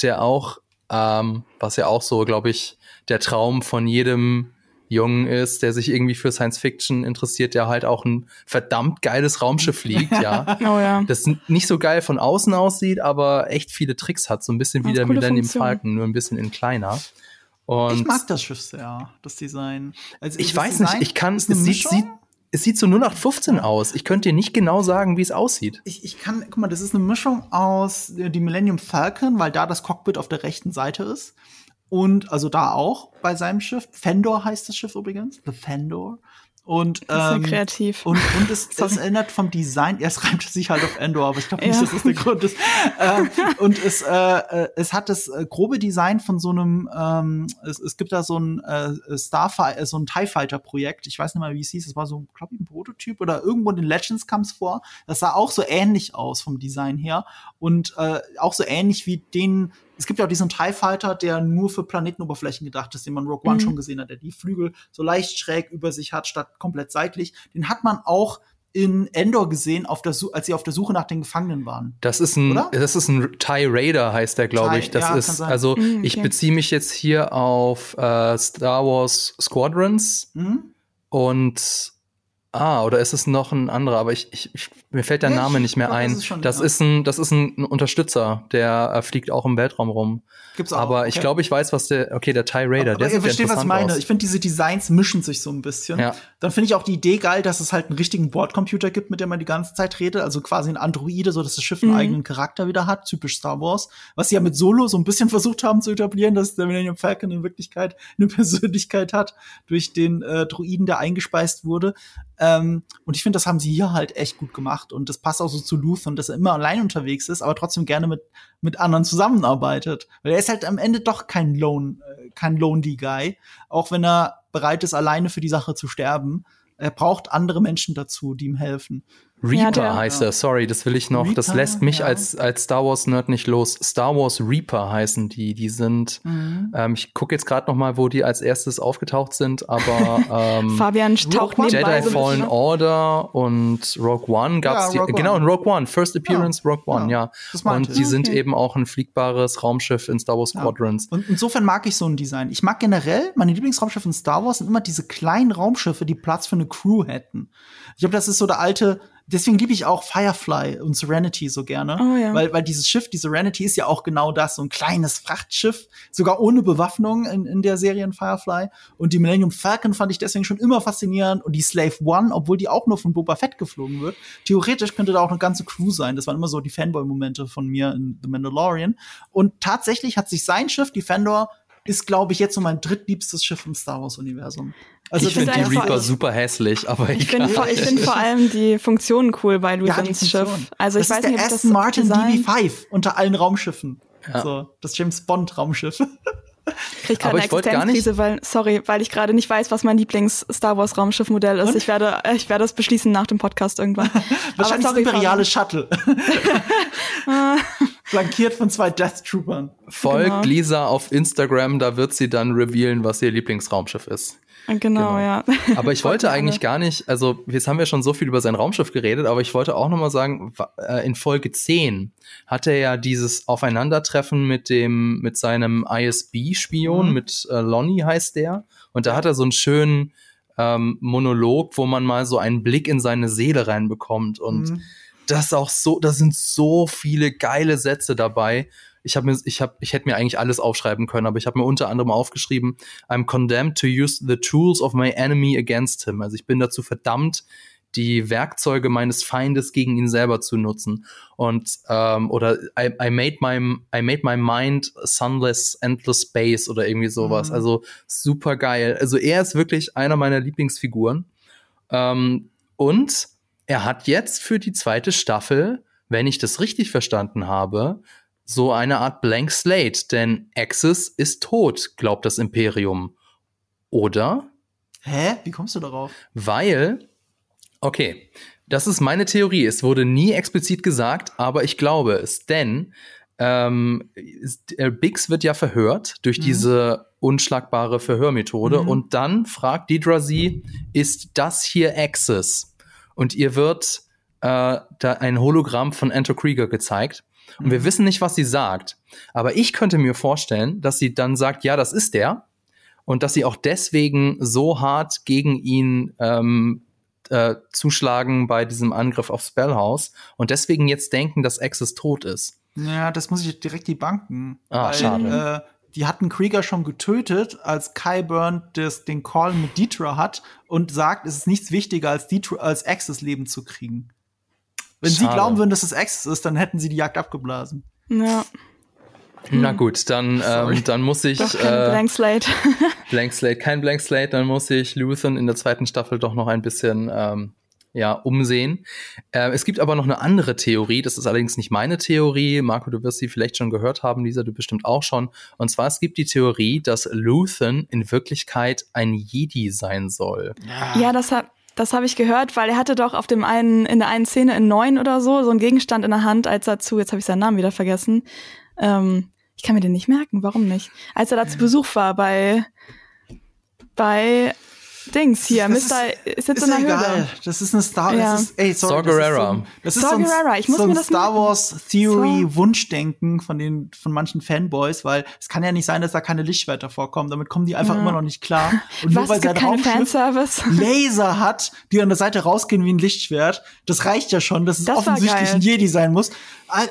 der auch, ähm, was ja auch so, glaube ich, der Traum von jedem Jungen ist, der sich irgendwie für Science Fiction interessiert, der halt auch ein verdammt geiles Raumschiff fliegt, ja. (laughs) oh, ja. Das nicht so geil von außen aussieht, aber echt viele Tricks hat, so ein bisschen wie der Millennium Funktion. Falcon, nur ein bisschen in kleiner. Und ich mag das Schiff sehr, das Design. Also, ich weiß Design nicht, ich kann, es sieht, sieht, es sieht so 0815 aus. Ich könnte dir nicht genau sagen, wie es aussieht. Ich, ich kann, guck mal, das ist eine Mischung aus äh, die Millennium Falcon, weil da das Cockpit auf der rechten Seite ist. Und also da auch bei seinem Schiff. Fendor heißt das Schiff übrigens. The Fendor. Und, ähm, das ist ja kreativ. Und, und es, (laughs) es erinnert vom Design, ja, es reimt sich halt auf Endor, aber ich glaube nicht, ja. dass das der Grund ist. ähm, und es, äh, äh, es hat das äh, grobe Design von so einem, ähm, es, es gibt da so ein äh, Starfighter, äh, so ein TIE Fighter Projekt, ich weiß nicht mal, wie es hieß, es war so, glaube ich, ein Prototyp oder irgendwo in den Legends kam es vor. Das sah auch so ähnlich aus vom Design her und äh, auch so ähnlich wie den es gibt ja auch diesen TIE Fighter, der nur für Planetenoberflächen gedacht ist, den man Rogue One mhm. schon gesehen hat, der die Flügel so leicht schräg über sich hat, statt komplett seitlich. Den hat man auch in Endor gesehen, auf der als sie auf der Suche nach den Gefangenen waren. Das ist ein, Oder? das ist ein TIE Raider, heißt der, glaube ich. Das ja, ist, also mhm, okay. ich beziehe mich jetzt hier auf äh, Star Wars Squadrons mhm. und Ah, oder ist es noch ein anderer? Aber ich, ich, ich mir fällt der ja, Name nicht mehr glaub, ein. Das, ist, das ist, ein, das ist ein Unterstützer, der äh, fliegt auch im Weltraum rum. Gibt's auch. Aber okay. ich glaube, ich weiß, was der. Okay, der TIE Raider. Aber, der ihr versteht, was ich meine. Aus. Ich finde, diese Designs mischen sich so ein bisschen. Ja. Dann finde ich auch die Idee geil, dass es halt einen richtigen Bordcomputer gibt, mit dem man die ganze Zeit redet. Also quasi ein Androide, so dass das Schiff einen mhm. eigenen Charakter wieder hat. Typisch Star Wars. Was sie ja mit Solo so ein bisschen (laughs) versucht haben zu etablieren, dass der Millennium Falcon in Wirklichkeit eine (laughs) Persönlichkeit hat durch den äh, Droiden, der eingespeist wurde. Ähm, und ich finde, das haben sie hier halt echt gut gemacht. Und das passt auch so zu Luthen, dass er immer allein unterwegs ist, aber trotzdem gerne mit, mit anderen zusammenarbeitet. Weil er ist halt am Ende doch kein Lone, äh, kein Lonely Guy. Auch wenn er bereit ist, alleine für die Sache zu sterben. Er braucht andere Menschen dazu, die ihm helfen. Reaper ja, heißt er, sorry, das will ich noch. Reaper, das lässt mich ja. als, als Star Wars Nerd nicht los. Star Wars Reaper heißen die. Die sind, mhm. ähm, ich gucke jetzt gerade noch mal, wo die als erstes aufgetaucht sind, aber (laughs) ähm, Fabian taucht Jedi Fallen so Order und Rogue One gab's ja, die, genau, in Rogue One, First Appearance Rogue One, ja. Und die okay. sind eben auch ein fliegbares Raumschiff in Star Wars Squadrons. Und insofern mag ich so ein Design. Ich mag generell, meine Lieblingsraumschiffe in Star Wars sind immer diese kleinen Raumschiffe, die Platz für eine Crew hätten. Ich glaube, das ist so der alte deswegen liebe ich auch Firefly und Serenity so gerne, Oh ja. weil, weil dieses Schiff, die Serenity ist ja auch genau das, so ein kleines Frachtschiff, sogar ohne Bewaffnung in, in der Serie in Firefly. Und die Millennium Falcon fand ich deswegen schon immer faszinierend und die Slave One, obwohl die auch nur von Boba Fett geflogen wird. Theoretisch könnte da auch eine ganze Crew sein. Das waren immer so die Fanboy-Momente von mir in The Mandalorian. Und tatsächlich hat sich sein Schiff, Defender, ist, glaube ich, jetzt so mein drittliebstes Schiff im Star Wars-Universum. Also ich find finde die Reaper super hässlich, aber Ich finde vor, ich find vor allem die Funktionen cool bei Ja, Luthans Funktion. Schiff. Also ich das weiß ist nicht, der ob das Aston Martin Design DB5 unter allen Raumschiffen. Ja. So, das James Bond Raumschiff. kriegt gerade Aber eine ich wollte gar nicht- Existenzkrise, weil sorry, weil ich gerade nicht weiß, was mein Lieblings Star Wars Raumschiffmodell ist. Und? Ich werde ich werde das beschließen nach dem Podcast irgendwann. (laughs) Wahrscheinlich Aber das sorry, imperiale Shuttle. (laughs) (laughs) Flankiert von zwei Death Troopern. Folgt Genau. Lisa auf Instagram, da wird sie dann revealen, was ihr Lieblingsraumschiff ist. Fabian. Genau, Genau. ja. Aber ich (laughs) wollte eigentlich gar nicht, also jetzt haben wir schon so viel über sein Raumschiff geredet, aber ich wollte auch noch mal sagen, äh, in Folge 10 hat er ja dieses Aufeinandertreffen mit dem, mit seinem ISB-Spion, Mhm. mit äh, Lonnie heißt der. Und da hat er so einen schönen ähm, Monolog, wo man mal so einen Blick in seine Seele reinbekommt. Und Mhm. Das ist auch so, da sind so viele geile Sätze dabei. Ich habe mir, ich habe, ich hätte mir eigentlich alles aufschreiben können, aber ich habe mir unter anderem aufgeschrieben: I'm condemned to use the tools of my enemy against him. Also ich bin dazu verdammt, die Werkzeuge meines Feindes gegen ihn selber zu nutzen. Und ähm, oder I, I made my I made my mind sunless endless space oder irgendwie sowas. Mhm. Also super geil. Also er ist wirklich einer meiner Lieblingsfiguren. Ähm, und er hat jetzt für die zweite Staffel, wenn ich das richtig verstanden habe, so eine Art Blank Slate, denn Axis ist tot, glaubt das Imperium. Oder? Hä? Wie kommst du darauf? Weil, okay, das ist meine Theorie. Es wurde nie explizit gesagt, aber ich glaube es, denn ähm, äh, Bix wird ja verhört durch Mhm. diese unschlagbare Verhörmethode Mhm. und dann fragt Deidre sie, ist das hier Axis? Und ihr wird äh, da ein Hologramm von Enter Krieger gezeigt. Und wir Mhm. wissen nicht, was sie sagt. Aber ich könnte mir vorstellen, dass sie dann sagt, ja, das ist der. Und dass sie auch deswegen so hart gegen ihn ähm, äh, zuschlagen bei diesem Angriff auf Spellhouse und deswegen jetzt denken, dass Axis tot ist. Ja, das muss ich direkt die Banken. Ah, schade. Die hatten Krieger schon getötet, als Kyburn das, den Call mit Deetra hat und sagt, es ist nichts wichtiger, als, Deetra, als Axis Leben zu kriegen. Wenn sie Schade. glauben würden, dass es Axis ist, dann hätten sie die Jagd abgeblasen. Ja, Na gut, dann, ähm, dann muss ich doch kein äh, Blank Slate. Blank Slate, kein Blank Slate, dann muss ich Luthen in der zweiten Staffel doch noch ein bisschen ähm, ja, umsehen. Äh, es gibt aber noch eine andere Theorie, das ist allerdings nicht meine Theorie. Marco, du wirst sie vielleicht schon gehört haben, Lisa, du bestimmt auch schon. Und zwar, es gibt die Theorie, dass Luthen in Wirklichkeit ein Jedi sein soll. Ja, das hab, das habe ich gehört, weil er hatte doch auf dem einen, in der einen Szene in neun oder so, so einen Gegenstand in der Hand, als er zu, jetzt habe ich seinen Namen wieder vergessen. Ähm, ich kann mir den nicht merken, warum nicht? Als er da zu Besuch war bei, bei Dings hier, Das Mr. Ist, jetzt Ist in der egal. Höhle. Das ist eine Star. Ja. Das ist, ey, sorry, Saw das ist Gerrera. so, ein- das ist so ein, Gerrera, ich muss so ein mir das Star. Wars Theory Saw- Wunschdenken von den von manchen Fanboys, weil es kann ja nicht sein, dass da keine Lichtschwerter vorkommen. Damit kommen die einfach Ja. immer noch nicht klar. (laughs) Und nur Was, weil es gibt sein keine Raumschiff Fanservice? (laughs) Laser hat, die an der Seite rausgehen wie ein Lichtschwert, das reicht ja schon, dass es Das offensichtlich ein Jedi sein muss.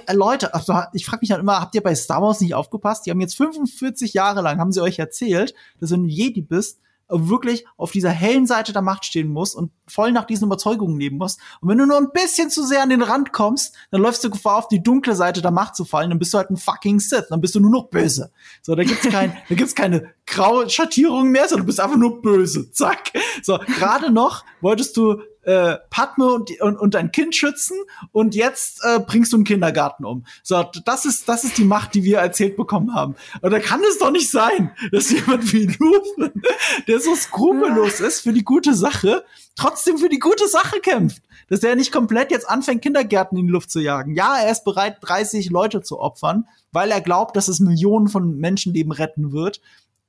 Äh, Leute, also, ich frage mich dann immer, habt ihr bei Star Wars nicht aufgepasst? Die haben jetzt 45 Jahre lang, haben sie euch erzählt, dass wenn du Jedi bist, wirklich auf dieser hellen Seite der Macht stehen musst und voll nach diesen Überzeugungen leben musst. Und wenn du nur ein bisschen zu sehr an den Rand kommst, dann läufst du Gefahr, auf die dunkle Seite der Macht zu fallen, dann bist du halt ein fucking Sith, dann bist du nur noch böse. So, da gibt's kein, (laughs) da gibt's keine graue Schattierung mehr, sondern du bist einfach nur böse. Zack. So, gerade noch wolltest du äh, Padme und, und, und dein Kind schützen und jetzt äh, bringst du einen Kindergarten um. So, das ist, das ist die Macht, die wir erzählt bekommen haben. Und da kann es doch nicht sein, dass jemand wie Luthen, (laughs) der so skrupellos ist für die gute Sache, trotzdem für die gute Sache kämpft. Dass der nicht komplett jetzt anfängt, Kindergärten in die Luft zu jagen. Ja, er ist bereit, 30 Leute zu opfern, weil er glaubt, dass es Millionen von Menschenleben retten wird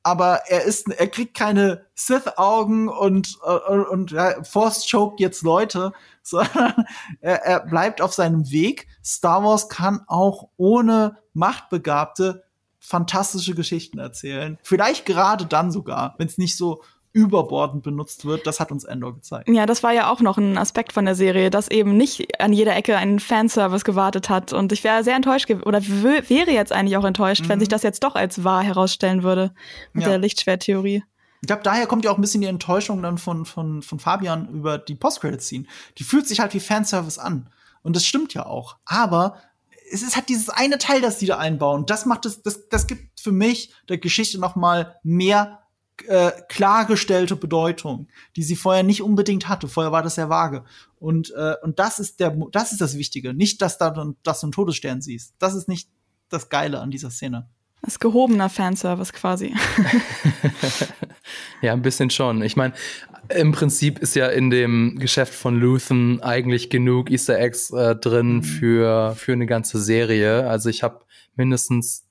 aber er ist, er kriegt keine Sith-Augen und, und, und ja, Force-choked jetzt Leute, (laughs) sondern er, er bleibt auf seinem Weg. Star Wars kann auch ohne Machtbegabte fantastische Geschichten erzählen. Vielleicht gerade dann sogar, wenn es nicht so überbordend benutzt wird, das hat uns Endor gezeigt. Ja, das war ja auch noch ein Aspekt von der Serie, dass eben nicht an jeder Ecke ein Fanservice gewartet hat. Und ich wäre sehr enttäuscht oder wäre jetzt eigentlich auch enttäuscht, mhm. wenn sich das jetzt doch als wahr herausstellen würde mit ja. der Lichtschwerttheorie. Ich glaube, daher kommt ja auch ein bisschen die Enttäuschung dann von, von, von Fabian über die Post-Credit-Scene. Die fühlt sich halt wie Fanservice an. Und das stimmt ja auch. Aber es ist halt dieses eine Teil, das die da einbauen. Das macht es, das, das gibt für mich der Geschichte noch mal mehr äh, klargestellte Bedeutung, die sie vorher nicht unbedingt hatte. Vorher war das sehr vage. Und, äh, und das ist der, das ist das Wichtige. Nicht, dass da dann, dass du einen Todesstern siehst. Das ist nicht das Geile an dieser Szene. Das gehobener Fanservice quasi. (laughs) ja, ein bisschen schon. Ich meine, im Prinzip ist ja in dem Geschäft von Luthen eigentlich genug Easter Eggs äh, drin mhm. für, für eine ganze Serie. Also ich habe mindestens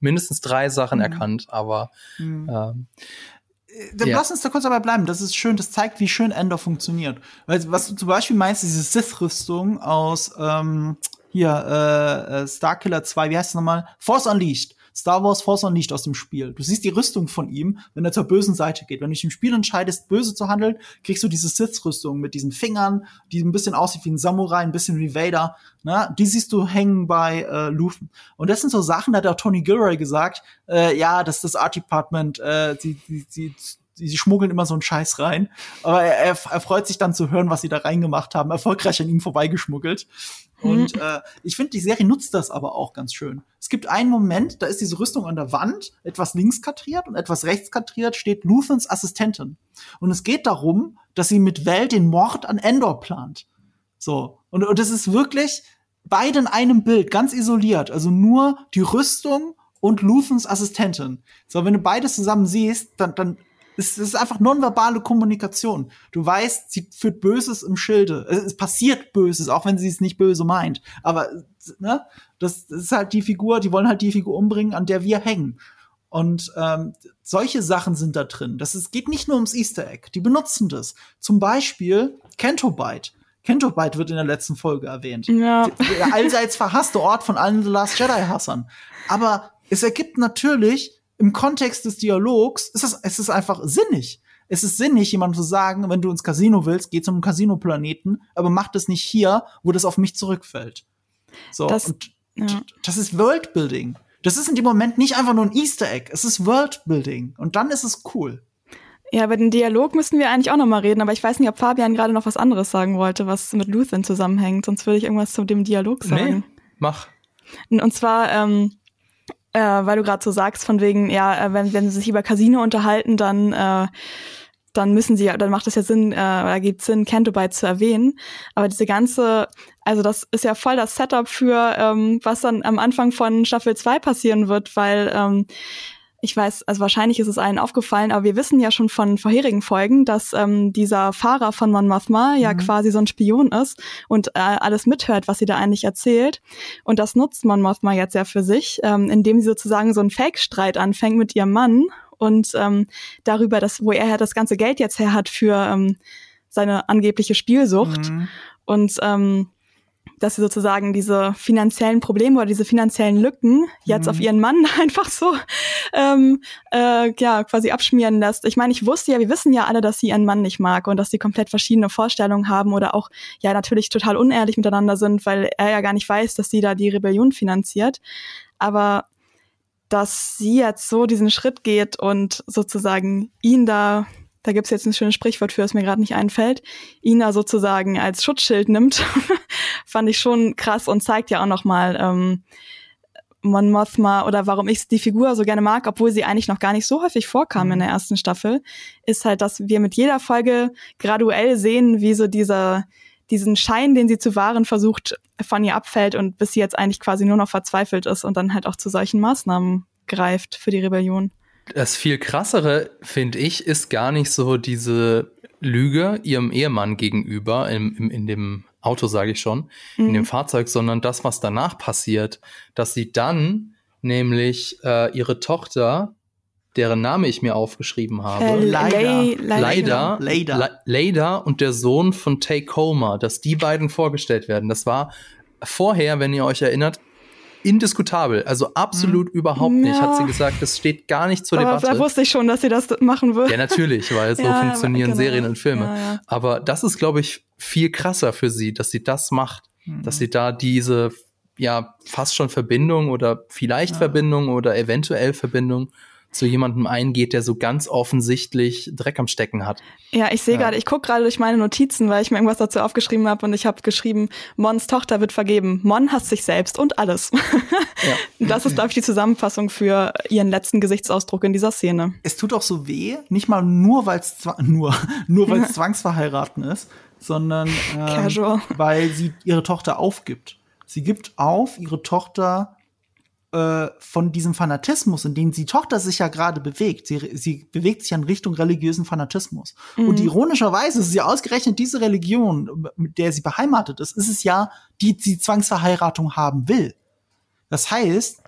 mindestens drei Sachen mhm. erkannt, aber mhm. ähm, äh, dann ja. lass uns da kurz dabei bleiben. Das ist schön, das zeigt, wie schön Ender funktioniert. Weil, was du zum Beispiel meinst, diese Sith-Rüstung aus ähm, hier, äh, äh Starkiller 2, wie heißt es nochmal? Force Unleashed. Star Wars Force Unleashed aus dem Spiel. Du siehst die Rüstung von ihm, wenn er zur bösen Seite geht. Wenn du dich im Spiel entscheidest, böse zu handeln, kriegst du diese Sith-Rüstung mit diesen Fingern, die ein bisschen aussieht wie ein Samurai, ein bisschen wie Vader. Ne? Die siehst du hängen bei äh, Luthen. Und das sind so Sachen, da hat auch Tony Gilroy gesagt, äh, ja, dass das Art Department, äh, die, die, die sie schmuggeln immer so einen Scheiß rein. Aber er, er, er, freut sich dann zu hören, was sie da reingemacht haben, erfolgreich an ihm vorbeigeschmuggelt. Mhm. Und äh, ich finde, die Serie nutzt das aber auch ganz schön. Es gibt einen Moment, da ist diese Rüstung an der Wand, etwas links kadriert und etwas rechts kadriert steht Luthens Assistentin. Und es geht darum, dass sie mit Val den Mord an Endor plant. So. Und, und es ist wirklich beide in einem Bild, ganz isoliert. Also nur die Rüstung und Luthens Assistentin. So, wenn du beides zusammen siehst, dann, dann es ist einfach nonverbale Kommunikation. Du weißt, sie führt Böses im Schilde. Es passiert Böses, auch wenn sie es nicht böse meint. Aber ne, das ist halt die Figur, die wollen halt die Figur umbringen, an der wir hängen. Und ähm, solche Sachen sind da drin. Das ist, geht nicht nur ums Easter Egg. Die benutzen das. Zum Beispiel Kentobite. Kentobite wird in der letzten Folge erwähnt. Ja. Der allseits verhasste Ort von allen The Last Jedi-Hassern. Aber es ergibt natürlich im Kontext des Dialogs ist es, es ist einfach sinnig. Es ist sinnig, jemandem zu sagen, wenn du ins Casino willst, geh zum Casino-Planeten, aber mach das nicht hier, wo das auf mich zurückfällt. So, das, und ja. das ist Worldbuilding. Das ist in dem Moment nicht einfach nur ein Easter Egg, es ist Worldbuilding. Und dann ist es cool. Ja, über den Dialog müssen wir eigentlich auch noch mal reden, aber ich weiß nicht, ob Fabian gerade noch was anderes sagen wollte, was mit Luthen zusammenhängt. Sonst würde ich irgendwas zu dem Dialog sagen. Nee, mach. Und zwar, ähm, äh, weil du gerade so sagst, von wegen, ja, äh, wenn, wenn sie sich über Casino unterhalten, dann äh, dann müssen sie, dann macht es ja Sinn, äh, oder gibt Sinn, Cantobite zu erwähnen. Aber diese ganze, also das ist ja voll das Setup für, ähm, was dann am Anfang von Staffel 2 passieren wird, weil ähm, ich weiß, also wahrscheinlich ist es allen aufgefallen, aber wir wissen ja schon von vorherigen Folgen, dass ähm, dieser Fahrer von Mon Mothma mhm. ja quasi so ein Spion ist und äh, alles mithört, was sie da eigentlich erzählt. Und das nutzt Mon Mothma jetzt ja für sich, ähm, indem sie sozusagen so einen Fake-Streit anfängt mit ihrem Mann und ähm, darüber, dass, wo er das ganze Geld jetzt her hat für ähm, seine angebliche Spielsucht. Mhm. Und ähm, dass sie sozusagen diese finanziellen Probleme oder diese finanziellen Lücken jetzt mhm. auf ihren Mann (laughs) einfach so ähm, äh, ja quasi abschmieren lässt. Ich meine, ich wusste ja, wir wissen ja alle, dass sie ihren Mann nicht mag und dass sie komplett verschiedene Vorstellungen haben oder auch ja natürlich total unehrlich miteinander sind, weil er ja gar nicht weiß, dass sie da die Rebellion finanziert. Aber dass sie jetzt so diesen Schritt geht und sozusagen ihn da da gibt's jetzt ein schönes Sprichwort für, das mir gerade nicht einfällt, ihn da sozusagen als Schutzschild nimmt, (laughs) fand ich schon krass und zeigt ja auch nochmal ähm, Mon Mothma oder warum ich die Figur so gerne mag, obwohl sie eigentlich noch gar nicht so häufig vorkam mhm. in der ersten Staffel, ist halt, dass wir mit jeder Folge graduell sehen, wie so dieser diesen Schein, den sie zu wahren versucht, von ihr abfällt und bis sie jetzt eigentlich quasi nur noch verzweifelt ist und dann halt auch zu solchen Maßnahmen greift für die Rebellion. Das viel krassere, finde ich, ist gar nicht so diese Lüge ihrem Ehemann gegenüber, im, im, in dem Auto sage ich schon, mhm. in dem mhm. Fahrzeug, sondern das, was danach passiert, dass sie dann nämlich äh, ihre Tochter, deren Name ich mir aufgeschrieben habe, äh, leider, leider, leider und der Sohn von Take Homer, dass die beiden vorgestellt werden. Das war vorher, wenn ihr euch erinnert, indiskutabel, also absolut mhm. überhaupt nicht, ja. hat sie gesagt. Das steht gar nicht zur aber Debatte. Da wusste ich schon, dass sie das machen wird. Ja, natürlich, weil so (laughs) ja, funktionieren genau. Serien und Filme. Ja, aber das ist, glaube ich, viel krasser für sie, dass sie das macht, mhm. dass sie da diese ja fast schon Verbindung oder vielleicht Verbindung oder eventuell Verbindung zu jemandem eingeht, der so ganz offensichtlich Dreck am Stecken hat. Ja, ich sehe ja. gerade, ich gucke gerade durch meine Notizen, weil ich mir irgendwas dazu aufgeschrieben habe und ich habe geschrieben, Mons Tochter wird vergeben. Mon hasst sich selbst und alles. (laughs) Ja. Das ist, glaube ich, die Zusammenfassung für ihren letzten Gesichtsausdruck in dieser Szene. Es tut auch so weh, nicht mal nur, weil es nur, (laughs) nur weil es zwangsverheiraten ist, sondern ähm, weil sie ihre Tochter aufgibt. Sie gibt auf, ihre Tochter äh, von diesem Fanatismus, in dem die Tochter sich ja gerade bewegt. Sie, sie bewegt sich ja in Richtung religiösen Fanatismus. Mhm. Und ironischerweise ist ja ausgerechnet diese Religion, mit der sie beheimatet ist, ist es ja, die die Zwangsverheiratung haben will. Das heißt,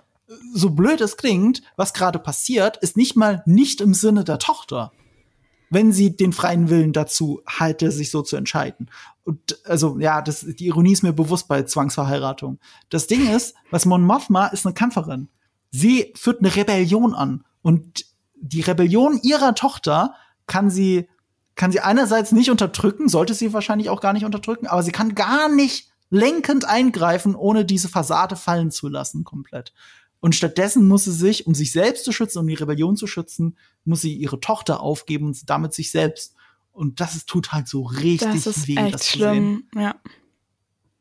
so blöd es klingt, was gerade passiert, ist nicht mal nicht im Sinne der Tochter wenn sie den freien Willen dazu halte, sich so zu entscheiden. Und also ja, das, die Ironie ist mir bewusst bei Zwangsverheiratung. Das Ding ist, was Mon Mothma ist eine Kämpferin. Sie führt eine Rebellion an und die Rebellion ihrer Tochter kann sie kann sie einerseits nicht unterdrücken, sollte sie wahrscheinlich auch gar nicht unterdrücken, aber sie kann gar nicht lenkend eingreifen, ohne diese Fassade fallen zu lassen komplett. Und stattdessen muss sie sich, um sich selbst zu schützen, um die Rebellion zu schützen, muss sie ihre Tochter aufgeben und damit sich selbst. Und das ist, tut halt so richtig das ist weh, das schlimm. zu sehen. Ja.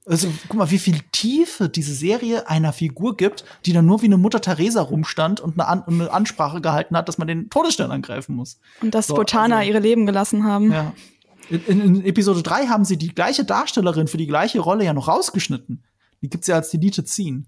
Also guck mal, wie viel Tiefe diese Serie einer Figur gibt, die dann nur wie eine Mutter Teresa rumstand und eine, An eine Ansprache gehalten hat, dass man den Todesstern angreifen muss. Und dass so, Botana also, ihre Leben gelassen haben. Ja. In, in, in, Episode 3 haben sie die gleiche Darstellerin für die gleiche Rolle ja noch rausgeschnitten. Die gibt's ja als Deleted Scene.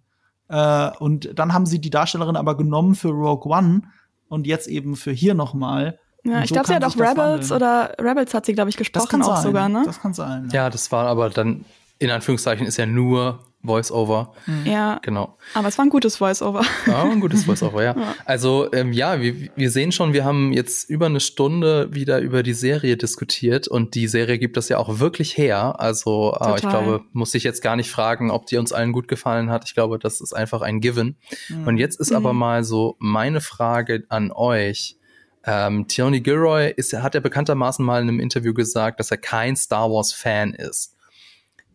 Äh, und dann haben sie die Darstellerin aber genommen für Rogue One und jetzt eben für hier nochmal. Ja, ich so glaube, sie hat auch Rebels oder Rebels hat sie, glaube ich, gesprochen auch sein. sogar, ne? Das kann sein. Ja. ja, das war aber dann, in Anführungszeichen, ist ja nur Voice-Over. Mhm. Ja. Genau. Aber es war ein gutes Voice-Over. Ja, ein gutes Voice-Over, ja. (laughs) ja. Also, ähm, ja, wir, wir sehen schon, wir haben jetzt über eine Stunde wieder über die Serie diskutiert und die Serie gibt das ja auch wirklich her. Also, äh, ich glaube, muss ich jetzt gar nicht fragen, ob die uns allen gut gefallen hat. Ich glaube, das ist einfach ein Given. Mhm. Und jetzt ist mhm. aber mal so meine Frage an euch. Ähm, Tony Gilroy ist, hat ja bekanntermaßen mal in einem Interview gesagt, dass er kein Star Wars Fan ist.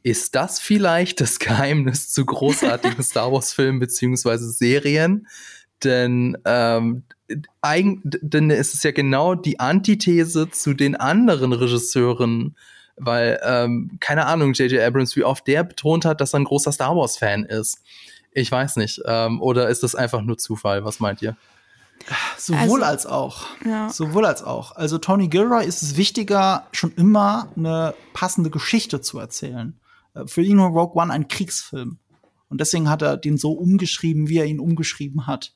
Ist das vielleicht das Geheimnis zu großartigen (laughs) Star Wars-Filmen beziehungsweise Serien? Denn, ähm, eigen, denn es ist ja genau die Antithese zu den anderen Regisseuren, weil, ähm, keine Ahnung, J.J. Abrams, wie oft der betont hat, dass er ein großer Star Wars-Fan ist. Ich weiß nicht. Ähm, oder ist das einfach nur Zufall? Was meint ihr? Sowohl also, als auch. Ja. Sowohl als auch. Also Tony Gilroy ist es wichtiger, schon immer eine passende Geschichte zu erzählen. Äh, für ihn war Rogue One ein Kriegsfilm. Und deswegen hat er den so umgeschrieben, wie er ihn umgeschrieben hat.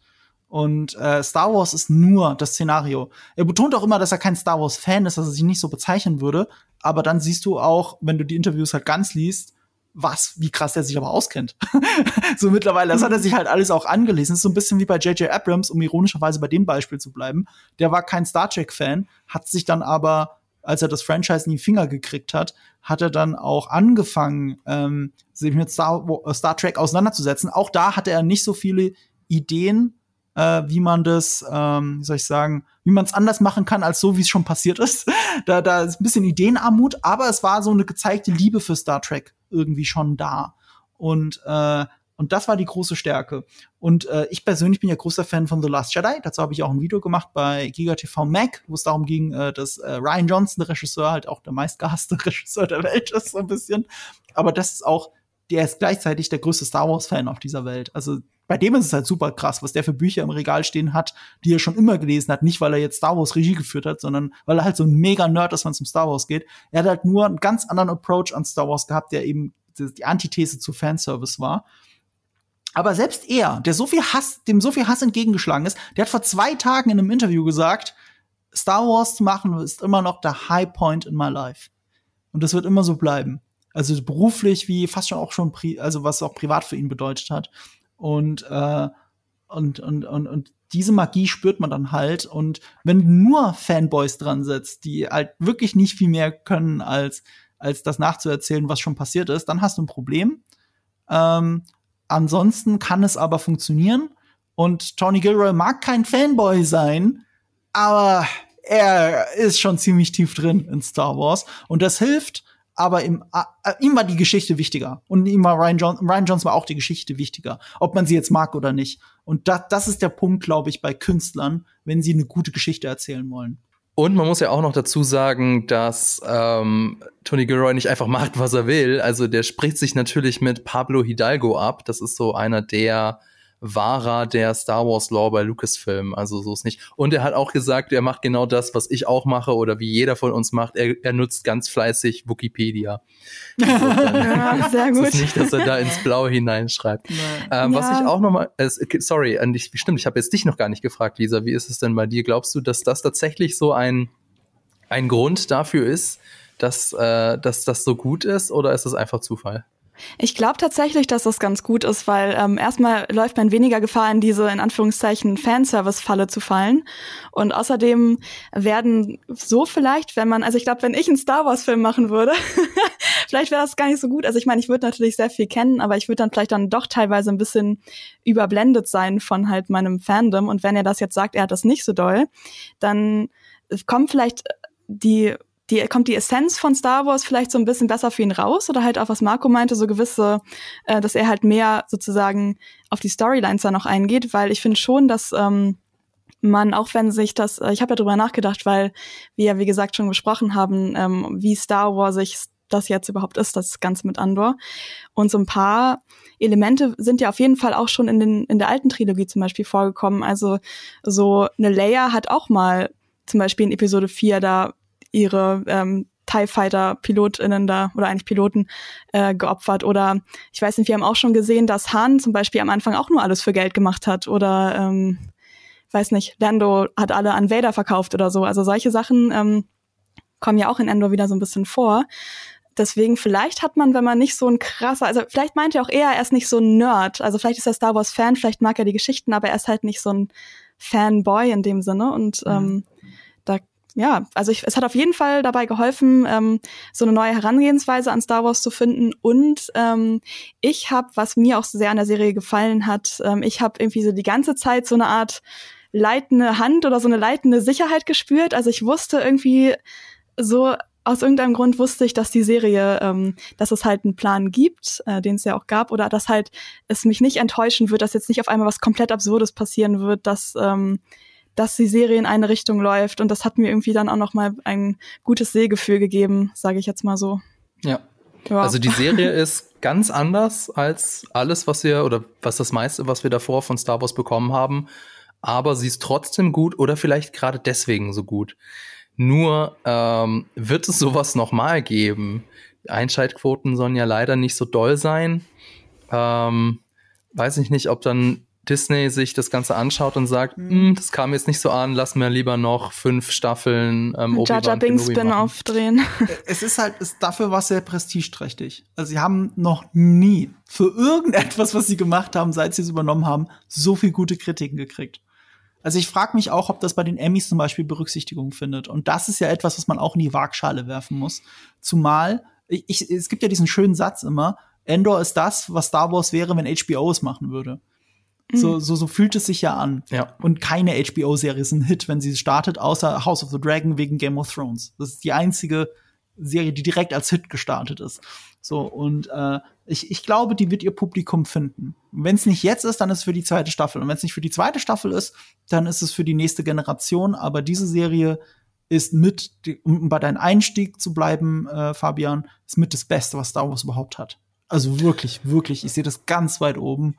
Und äh, Star Wars ist nur das Szenario. Er betont auch immer, dass er kein Star Wars-Fan ist, dass er sich nicht so bezeichnen würde. Aber dann siehst du auch, wenn du die Interviews halt ganz liest, was, wie krass er sich aber auskennt. (laughs) so mittlerweile, das hat er sich halt alles auch angelesen. Das ist so ein bisschen wie bei J.J. Abrams, um ironischerweise bei dem Beispiel zu bleiben. Der war kein Star Trek-Fan, hat sich dann aber als er das Franchise in die Finger gekriegt hat, hat er dann auch angefangen, ähm, sich mit Star, äh, Star Trek auseinanderzusetzen. Auch da hatte er nicht so viele Ideen, äh, wie man das, ähm, wie soll ich sagen, wie man es anders machen kann, als so, wie es schon passiert ist. (laughs) da, da ist ein bisschen Ideenarmut, aber es war so eine gezeigte Liebe für Star Trek irgendwie schon da. Und äh, und das war die große Stärke. Und äh, ich persönlich bin ja großer Fan von The Last Jedi. Dazu habe ich auch ein Video gemacht bei GigaTV Mac, wo es darum ging, äh, dass äh, Ryan Johnson, der Regisseur, halt auch der meistgehasste (laughs) Regisseur der Welt ist, so ein bisschen. Aber das ist auch, der ist gleichzeitig der größte Star Wars-Fan auf dieser Welt. Also bei dem ist es halt super krass, was der für Bücher im Regal stehen hat, die er schon immer gelesen hat. Nicht, weil er jetzt Star Wars Regie geführt hat, sondern weil er halt so ein mega Nerd ist, wenn es um Star Wars geht. Er hat halt nur einen ganz anderen Approach an Star Wars gehabt, der eben die Antithese zu Fanservice war. Aber selbst er, der so viel Hass, dem so viel Hass entgegengeschlagen ist, der hat vor zwei Tagen in einem Interview gesagt, Star Wars zu machen ist immer noch der High Point in my life. Und das wird immer so bleiben. Also beruflich wie fast schon auch schon, also was auch privat für ihn bedeutet hat. Und, äh, und, und, und, und diese Magie spürt man dann halt. Und wenn nur Fanboys dran setzt, die halt wirklich nicht viel mehr können, als, als das nachzuerzählen, was schon passiert ist, dann hast du ein Problem. Ähm, ansonsten kann es aber funktionieren. Und Tony Gilroy mag kein Fanboy sein, aber er ist schon ziemlich tief drin in Star Wars. Und das hilft, aber ihm, äh, ihm war die Geschichte wichtiger. Und ihm war Ryan, John, Ryan Johnson war auch die Geschichte wichtiger, ob man sie jetzt mag oder nicht. Und das, das ist der Punkt, glaube ich, bei Künstlern, wenn sie eine gute Geschichte erzählen wollen. Und man muss ja auch noch dazu sagen, dass ähm, Tony Gilroy nicht einfach macht, was er will. Also der spricht sich natürlich mit Pablo Hidalgo ab. Das ist so einer der Wahrer der Star Wars Lore bei Lucasfilm. Also so ist nicht. Und er hat auch gesagt, er macht genau das, was ich auch mache oder wie jeder von uns macht. Er, er nutzt ganz fleißig Wikipedia. (laughs) ja, sehr gut. Es ist nicht, dass er da ins Blaue hineinschreibt. (laughs) Ähm, ja. Was ich auch noch mal, äh, sorry, ich, stimmt, ich habe jetzt dich noch gar nicht gefragt, Lisa. Wie ist es denn bei dir? Glaubst du, dass das tatsächlich so ein ein Grund dafür ist, dass, äh, dass das so gut ist, oder ist es einfach Zufall? Ich glaube tatsächlich, dass das ganz gut ist, weil ähm, erstmal läuft man weniger Gefahr, in diese in Anführungszeichen Fanservice-Falle zu fallen. Und außerdem werden so vielleicht, wenn man, also ich glaube, wenn ich einen Star Wars-Film machen würde, (laughs) vielleicht wäre das gar nicht so gut. Also ich meine, ich würde natürlich sehr viel kennen, aber ich würde dann vielleicht dann doch teilweise ein bisschen überblendet sein von halt meinem Fandom. Und wenn er das jetzt sagt, er hat das nicht so doll, dann kommt vielleicht die die, kommt die Essenz von Star Wars vielleicht so ein bisschen besser für ihn raus oder halt auch, was Marco meinte, so gewisse, äh, dass er halt mehr sozusagen auf die Storylines da noch eingeht, weil ich finde schon, dass ähm, man, auch wenn sich das, äh, ich habe ja drüber nachgedacht, weil wir ja, wie gesagt, schon besprochen haben, ähm, wie Star Wars sich das jetzt überhaupt ist, das Ganze mit Andor. Und so ein paar Elemente sind ja auf jeden Fall auch schon in, den, in der alten Trilogie zum Beispiel vorgekommen. Also so eine Leia hat auch mal zum Beispiel in Episode 4 da ihre ähm, TIE Fighter PilotInnen da oder eigentlich Piloten äh, geopfert. Oder ich weiß nicht, wir haben auch schon gesehen, dass Han zum Beispiel am Anfang auch nur alles für Geld gemacht hat. Oder ähm, weiß nicht, Lando hat alle an Vader verkauft oder so. Also solche Sachen ähm, kommen ja auch in Endor wieder so ein bisschen vor. Deswegen vielleicht hat man, wenn man nicht so ein krasser, also vielleicht meint er auch eher, er ist nicht so ein Nerd. Also vielleicht ist er Star Wars Fan, vielleicht mag er die Geschichten, aber er ist halt nicht so ein Fanboy in dem Sinne. Und mhm. ähm, ja, also ich, es hat auf jeden Fall dabei geholfen, ähm, so eine neue Herangehensweise an Star Wars zu finden. Und ähm, ich habe, was mir auch sehr an der Serie gefallen hat, ähm, ich habe irgendwie so die ganze Zeit so eine Art leitende Hand oder so eine leitende Sicherheit gespürt. Also ich wusste irgendwie so aus irgendeinem Grund wusste ich, dass die Serie, ähm, dass es halt einen Plan gibt, äh, den es ja auch gab, oder dass halt es mich nicht enttäuschen wird, dass jetzt nicht auf einmal was komplett Absurdes passieren wird, dass ähm, dass die Serie in eine Richtung läuft. Und das hat mir irgendwie dann auch noch mal ein gutes Sehgefühl gegeben, sage ich jetzt mal so. Ja. ja. Also die Serie ist ganz anders als alles, was wir oder was das meiste, was wir davor von Star Wars bekommen haben. Aber sie ist trotzdem gut oder vielleicht gerade deswegen so gut. Nur ähm, wird es sowas noch mal geben. Einschaltquoten sollen ja leider nicht so doll sein. Ähm, weiß ich nicht, ob dann Disney sich das Ganze anschaut und sagt, mhm. das kam jetzt nicht so an, lass mir lieber noch fünf Staffeln ähm, Jar Jar Binks Spin-off drehen. Es ist halt, ist dafür was sehr prestigeträchtig. Also sie haben noch nie für irgendetwas, was sie gemacht haben, seit sie es übernommen haben, so viel gute Kritiken gekriegt. Also ich frage mich auch, ob das bei den Emmys zum Beispiel Berücksichtigung findet. Und das ist ja etwas, was man auch in die Waagschale werfen muss. Zumal, ich, ich, es gibt ja diesen schönen Satz immer, Endor ist das, was Star Wars wäre, wenn HBO es machen würde. So, mhm. so, so fühlt es sich ja an. Ja. Und keine HBO-Serie ist ein Hit, wenn sie startet, außer House of the Dragon wegen Game of Thrones. Das ist die einzige Serie, die direkt als Hit gestartet ist. So, und äh, ich, ich glaube, die wird ihr Publikum finden. Wenn es nicht jetzt ist, dann ist es für die zweite Staffel. Und wenn es nicht für die zweite Staffel ist, dann ist es für die nächste Generation. Aber diese Serie ist mit, um bei deinem Einstieg zu bleiben, äh, Fabian, ist mit das Beste, was Star Wars überhaupt hat. Also wirklich, wirklich. Ich sehe das ganz weit oben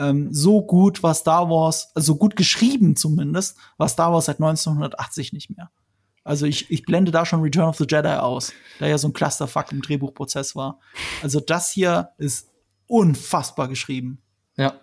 ähm, so gut war Star Wars, also gut geschrieben zumindest, war Star Wars seit 1980 nicht mehr. Also ich, ich blende da schon Return of the Jedi aus, da ja so ein Clusterfuck im Drehbuchprozess war. Also das hier ist unfassbar geschrieben. Ja.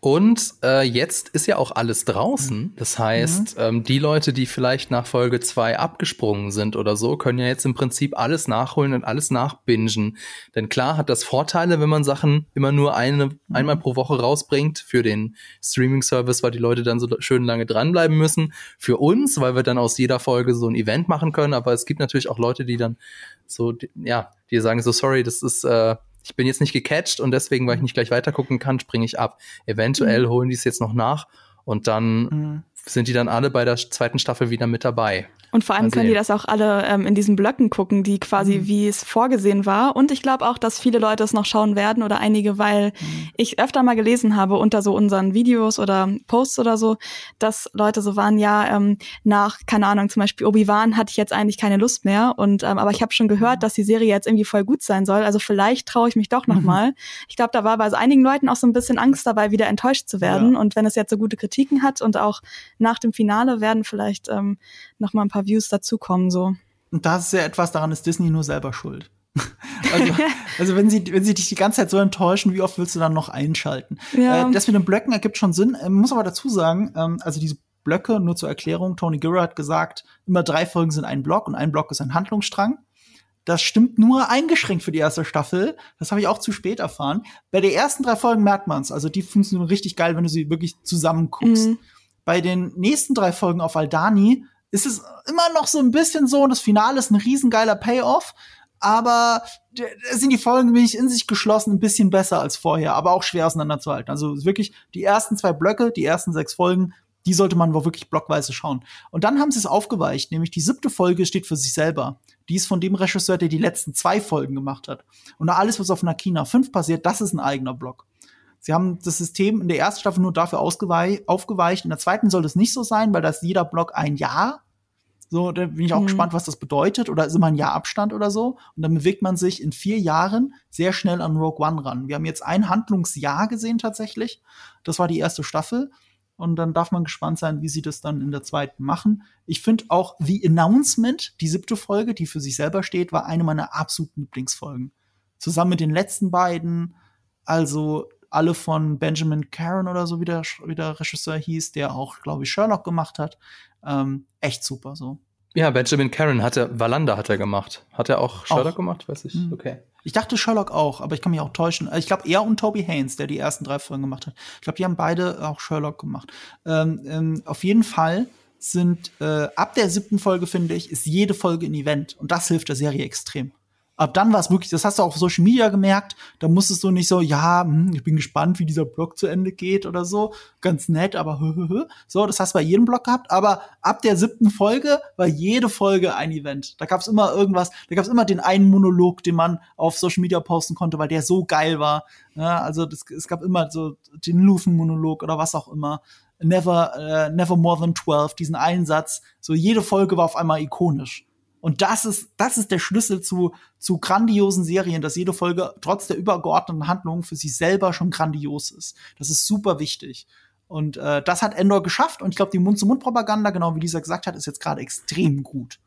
Und äh, jetzt ist ja auch alles draußen. Das heißt, mhm. ähm, die Leute, die vielleicht nach Folge 2 abgesprungen sind oder so, können ja jetzt im Prinzip alles nachholen und alles nachbingen. Denn klar hat das Vorteile, wenn man Sachen immer nur eine, mhm. einmal pro Woche rausbringt für den Streaming-Service, weil die Leute dann so schön lange dranbleiben müssen. Für uns, weil wir dann aus jeder Folge so ein Event machen können. Aber es gibt natürlich auch Leute, die dann so, ja, die sagen so, sorry, das ist äh, ich bin jetzt nicht gecatcht und deswegen, weil ich nicht gleich weitergucken kann, springe ich ab. Eventuell mhm. holen die es jetzt noch nach und dann mhm. sind die dann alle bei der zweiten Staffel wieder mit dabei. Und vor allem können die das auch alle ähm, in diesen Blöcken gucken, die quasi mhm. wie es vorgesehen war. Und ich glaube auch, dass viele Leute es noch schauen werden oder einige, weil mhm. ich öfter mal gelesen habe unter so unseren Videos oder Posts oder so, dass Leute so waren, ja, ähm, nach, keine Ahnung, zum Beispiel Obi-Wan hatte ich jetzt eigentlich keine Lust mehr. Und ähm, aber ich habe schon gehört, dass die Serie jetzt irgendwie voll gut sein soll. Also vielleicht traue ich mich doch noch mhm. mal. Ich glaube, da war bei einigen Leuten auch so ein bisschen Angst dabei, wieder enttäuscht zu werden. Ja. Und wenn es jetzt so gute Kritiken hat und auch nach dem Finale werden vielleicht ähm, noch mal ein paar Views dazukommen, so. Und das ist ja etwas, daran ist Disney nur selber schuld. (laughs) also, also wenn sie, wenn sie dich die ganze Zeit so enttäuschen, wie oft willst du dann noch einschalten? Ja. Äh, das mit den Blöcken ergibt schon Sinn. Äh, muss aber dazu sagen, ähm, also diese Blöcke, nur zur Erklärung, Tony Gura hat gesagt, immer drei Folgen sind ein Block und ein Block ist ein Handlungsstrang. Das stimmt nur eingeschränkt für die erste Staffel. Das habe ich auch zu spät erfahren. Bei den ersten drei Folgen merkt man's. Also die funktionieren richtig geil, wenn du sie wirklich zusammen guckst. Mhm. Bei den nächsten drei Folgen auf Aldani ist es immer noch so ein bisschen so, und das Finale ist ein riesengeiler Payoff, aber sind die Folgen nämlich in sich geschlossen ein bisschen besser als vorher, aber auch schwer auseinanderzuhalten. Also wirklich die ersten zwei Blöcke, die ersten sechs Folgen, die sollte man wirklich blockweise schauen. Und dann haben sie es aufgeweicht, nämlich die siebte Folge steht für sich selber. Die ist von dem Regisseur, der die letzten zwei Folgen gemacht hat. Und alles, was auf Nakina 5 passiert, das ist ein eigener Block. Sie haben das System in der ersten Staffel nur dafür aufgeweicht. In der zweiten soll es nicht so sein, weil da ist jeder Block ein Jahr. So, da bin ich auch mhm. gespannt, was das bedeutet. Oder ist immer ein Jahr Abstand oder so. Und dann bewegt man sich in vier Jahren sehr schnell an Rogue One ran. Wir haben jetzt ein Handlungsjahr gesehen tatsächlich. Das war die erste Staffel. Und dann darf man gespannt sein, wie sie das dann in der zweiten machen. Ich finde auch The Announcement, die siebte Folge, die für sich selber steht, war eine meiner absoluten Lieblingsfolgen. Zusammen mit den letzten beiden. Also alle von Benjamin Caron oder so, wie der, wie der Regisseur hieß, der auch, glaube ich, Sherlock gemacht hat. Ähm, echt super so. Ja, Benjamin Caron hatte, Valanda hat er gemacht. Hat er auch Sherlock auch. gemacht? Weiß ich. Mhm. Okay. Ich dachte Sherlock auch, aber ich kann mich auch täuschen. Ich glaube, er und Toby Haynes, der die ersten drei Folgen gemacht hat. Ich glaube, die haben beide auch Sherlock gemacht. Ähm, ähm, auf jeden Fall sind äh, ab der siebten Folge, finde ich, ist jede Folge ein Event. Und das hilft der Serie extrem ab dann war es wirklich, das hast du auch auf Social Media gemerkt, da musstest du nicht so, ja, hm, ich bin gespannt, wie dieser Blog zu Ende geht oder so, ganz nett, aber hö, hö, hö. so, das hast du bei jedem Blog gehabt, aber ab der siebten Folge war jede Folge ein Event. Da gab es immer irgendwas, da gab es immer den einen Monolog, den man auf Social Media posten konnte, weil der so geil war. Ja, also das, es gab immer so den Lufen-Monolog oder was auch immer. Never, uh, never more than 12, diesen einen Satz. So jede Folge war auf einmal ikonisch. Und das ist, das ist der Schlüssel zu, zu grandiosen Serien, dass jede Folge trotz der übergeordneten Handlung für sich selber schon grandios ist. Das ist super wichtig. Und äh, das hat Endor geschafft. Und ich glaube, die Mund-zu-Mund-Propaganda, genau wie Lisa gesagt hat, ist jetzt gerade extrem gut.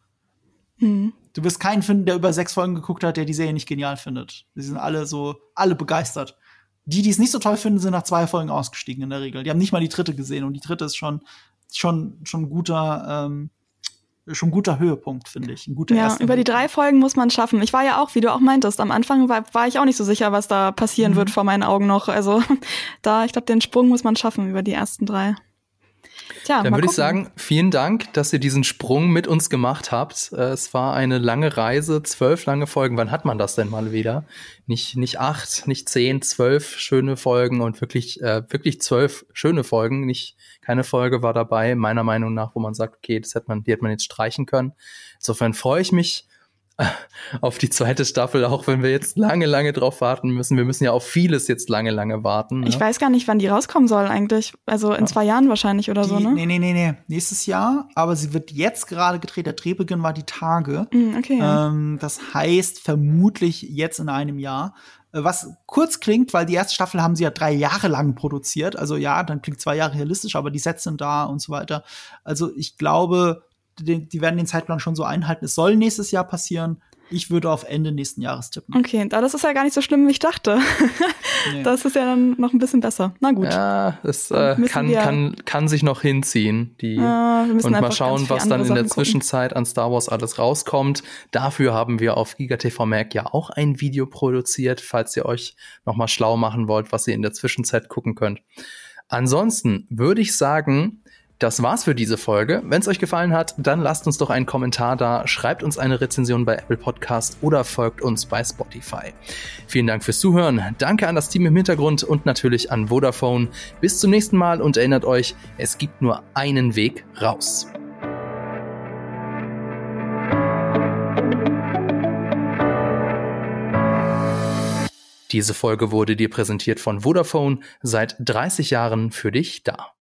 Mhm. Du wirst keinen finden, der über sechs Folgen geguckt hat, der die Serie nicht genial findet. Sie sind alle so, alle begeistert. Die, die es nicht so toll finden, sind nach zwei Folgen ausgestiegen in der Regel. Die haben nicht mal die dritte gesehen und die dritte ist schon, schon, schon guter, ähm, schon ein guter Höhepunkt, finde ich. Ein guter ja, über die drei Folgen muss man schaffen. Ich war ja auch, wie du auch meintest, am Anfang war, war ich auch nicht so sicher, was da passieren mhm. wird vor meinen Augen noch. Also (laughs) da, ich glaube, den Sprung muss man schaffen über die ersten drei. Tja, Dann würde ich sagen, vielen Dank, dass ihr diesen Sprung mit uns gemacht habt. Äh, es war eine lange Reise, zwölf lange Folgen. Wann hat man das denn mal wieder? Nicht, nicht acht, nicht zehn, zwölf schöne Folgen und wirklich, äh, wirklich zwölf schöne Folgen. Nicht, keine Folge war dabei, meiner Meinung nach, wo man sagt, okay, das hätte man, die hätte man jetzt streichen können. Insofern freue ich mich (laughs) auf die zweite Staffel, auch wenn wir jetzt lange, lange drauf warten müssen. Wir müssen ja auf vieles jetzt lange, lange warten. Ne? Ich weiß gar nicht, wann die rauskommen soll eigentlich. Also in ja. zwei Jahren wahrscheinlich oder die, so, ne? Nee, nee, nee, nee. Nächstes Jahr, aber sie wird jetzt gerade gedreht. Der Drehbeginn war die Tage. Mm, okay. Ähm, das heißt vermutlich jetzt in einem Jahr. Äh, was kurz klingt, weil die erste Staffel haben sie ja drei Jahre lang produziert. Also ja, dann klingt zwei Jahre realistisch, aber die Sets sind da und so weiter. Also ich glaube, die, die werden den Zeitplan schon so einhalten. Es soll nächstes Jahr passieren. Ich würde auf Ende nächsten Jahres tippen. Okay, das ist ja gar nicht so schlimm, wie ich dachte. (laughs) Nee. Das ist ja dann noch ein bisschen besser. Na gut. Ja, es äh, kann, kann, kann sich noch hinziehen. Die, ja, und mal schauen, was dann in der Zwischenzeit an Star Wars alles rauskommt. Dafür haben wir auf GigaTV Mac ja auch ein Video produziert, falls ihr euch noch mal schlau machen wollt, was ihr in der Zwischenzeit gucken könnt. Ansonsten würde ich sagen, Das war's für diese Folge. Wenn es euch gefallen hat, dann lasst uns doch einen Kommentar da, schreibt uns eine Rezension bei Apple Podcast oder folgt uns bei Spotify. Vielen Dank fürs Zuhören. Danke an das Team im Hintergrund und natürlich an Vodafone. Bis zum nächsten Mal und erinnert euch, es gibt nur einen Weg raus. Diese Folge wurde dir präsentiert von Vodafone, seit 30 Jahren für dich da.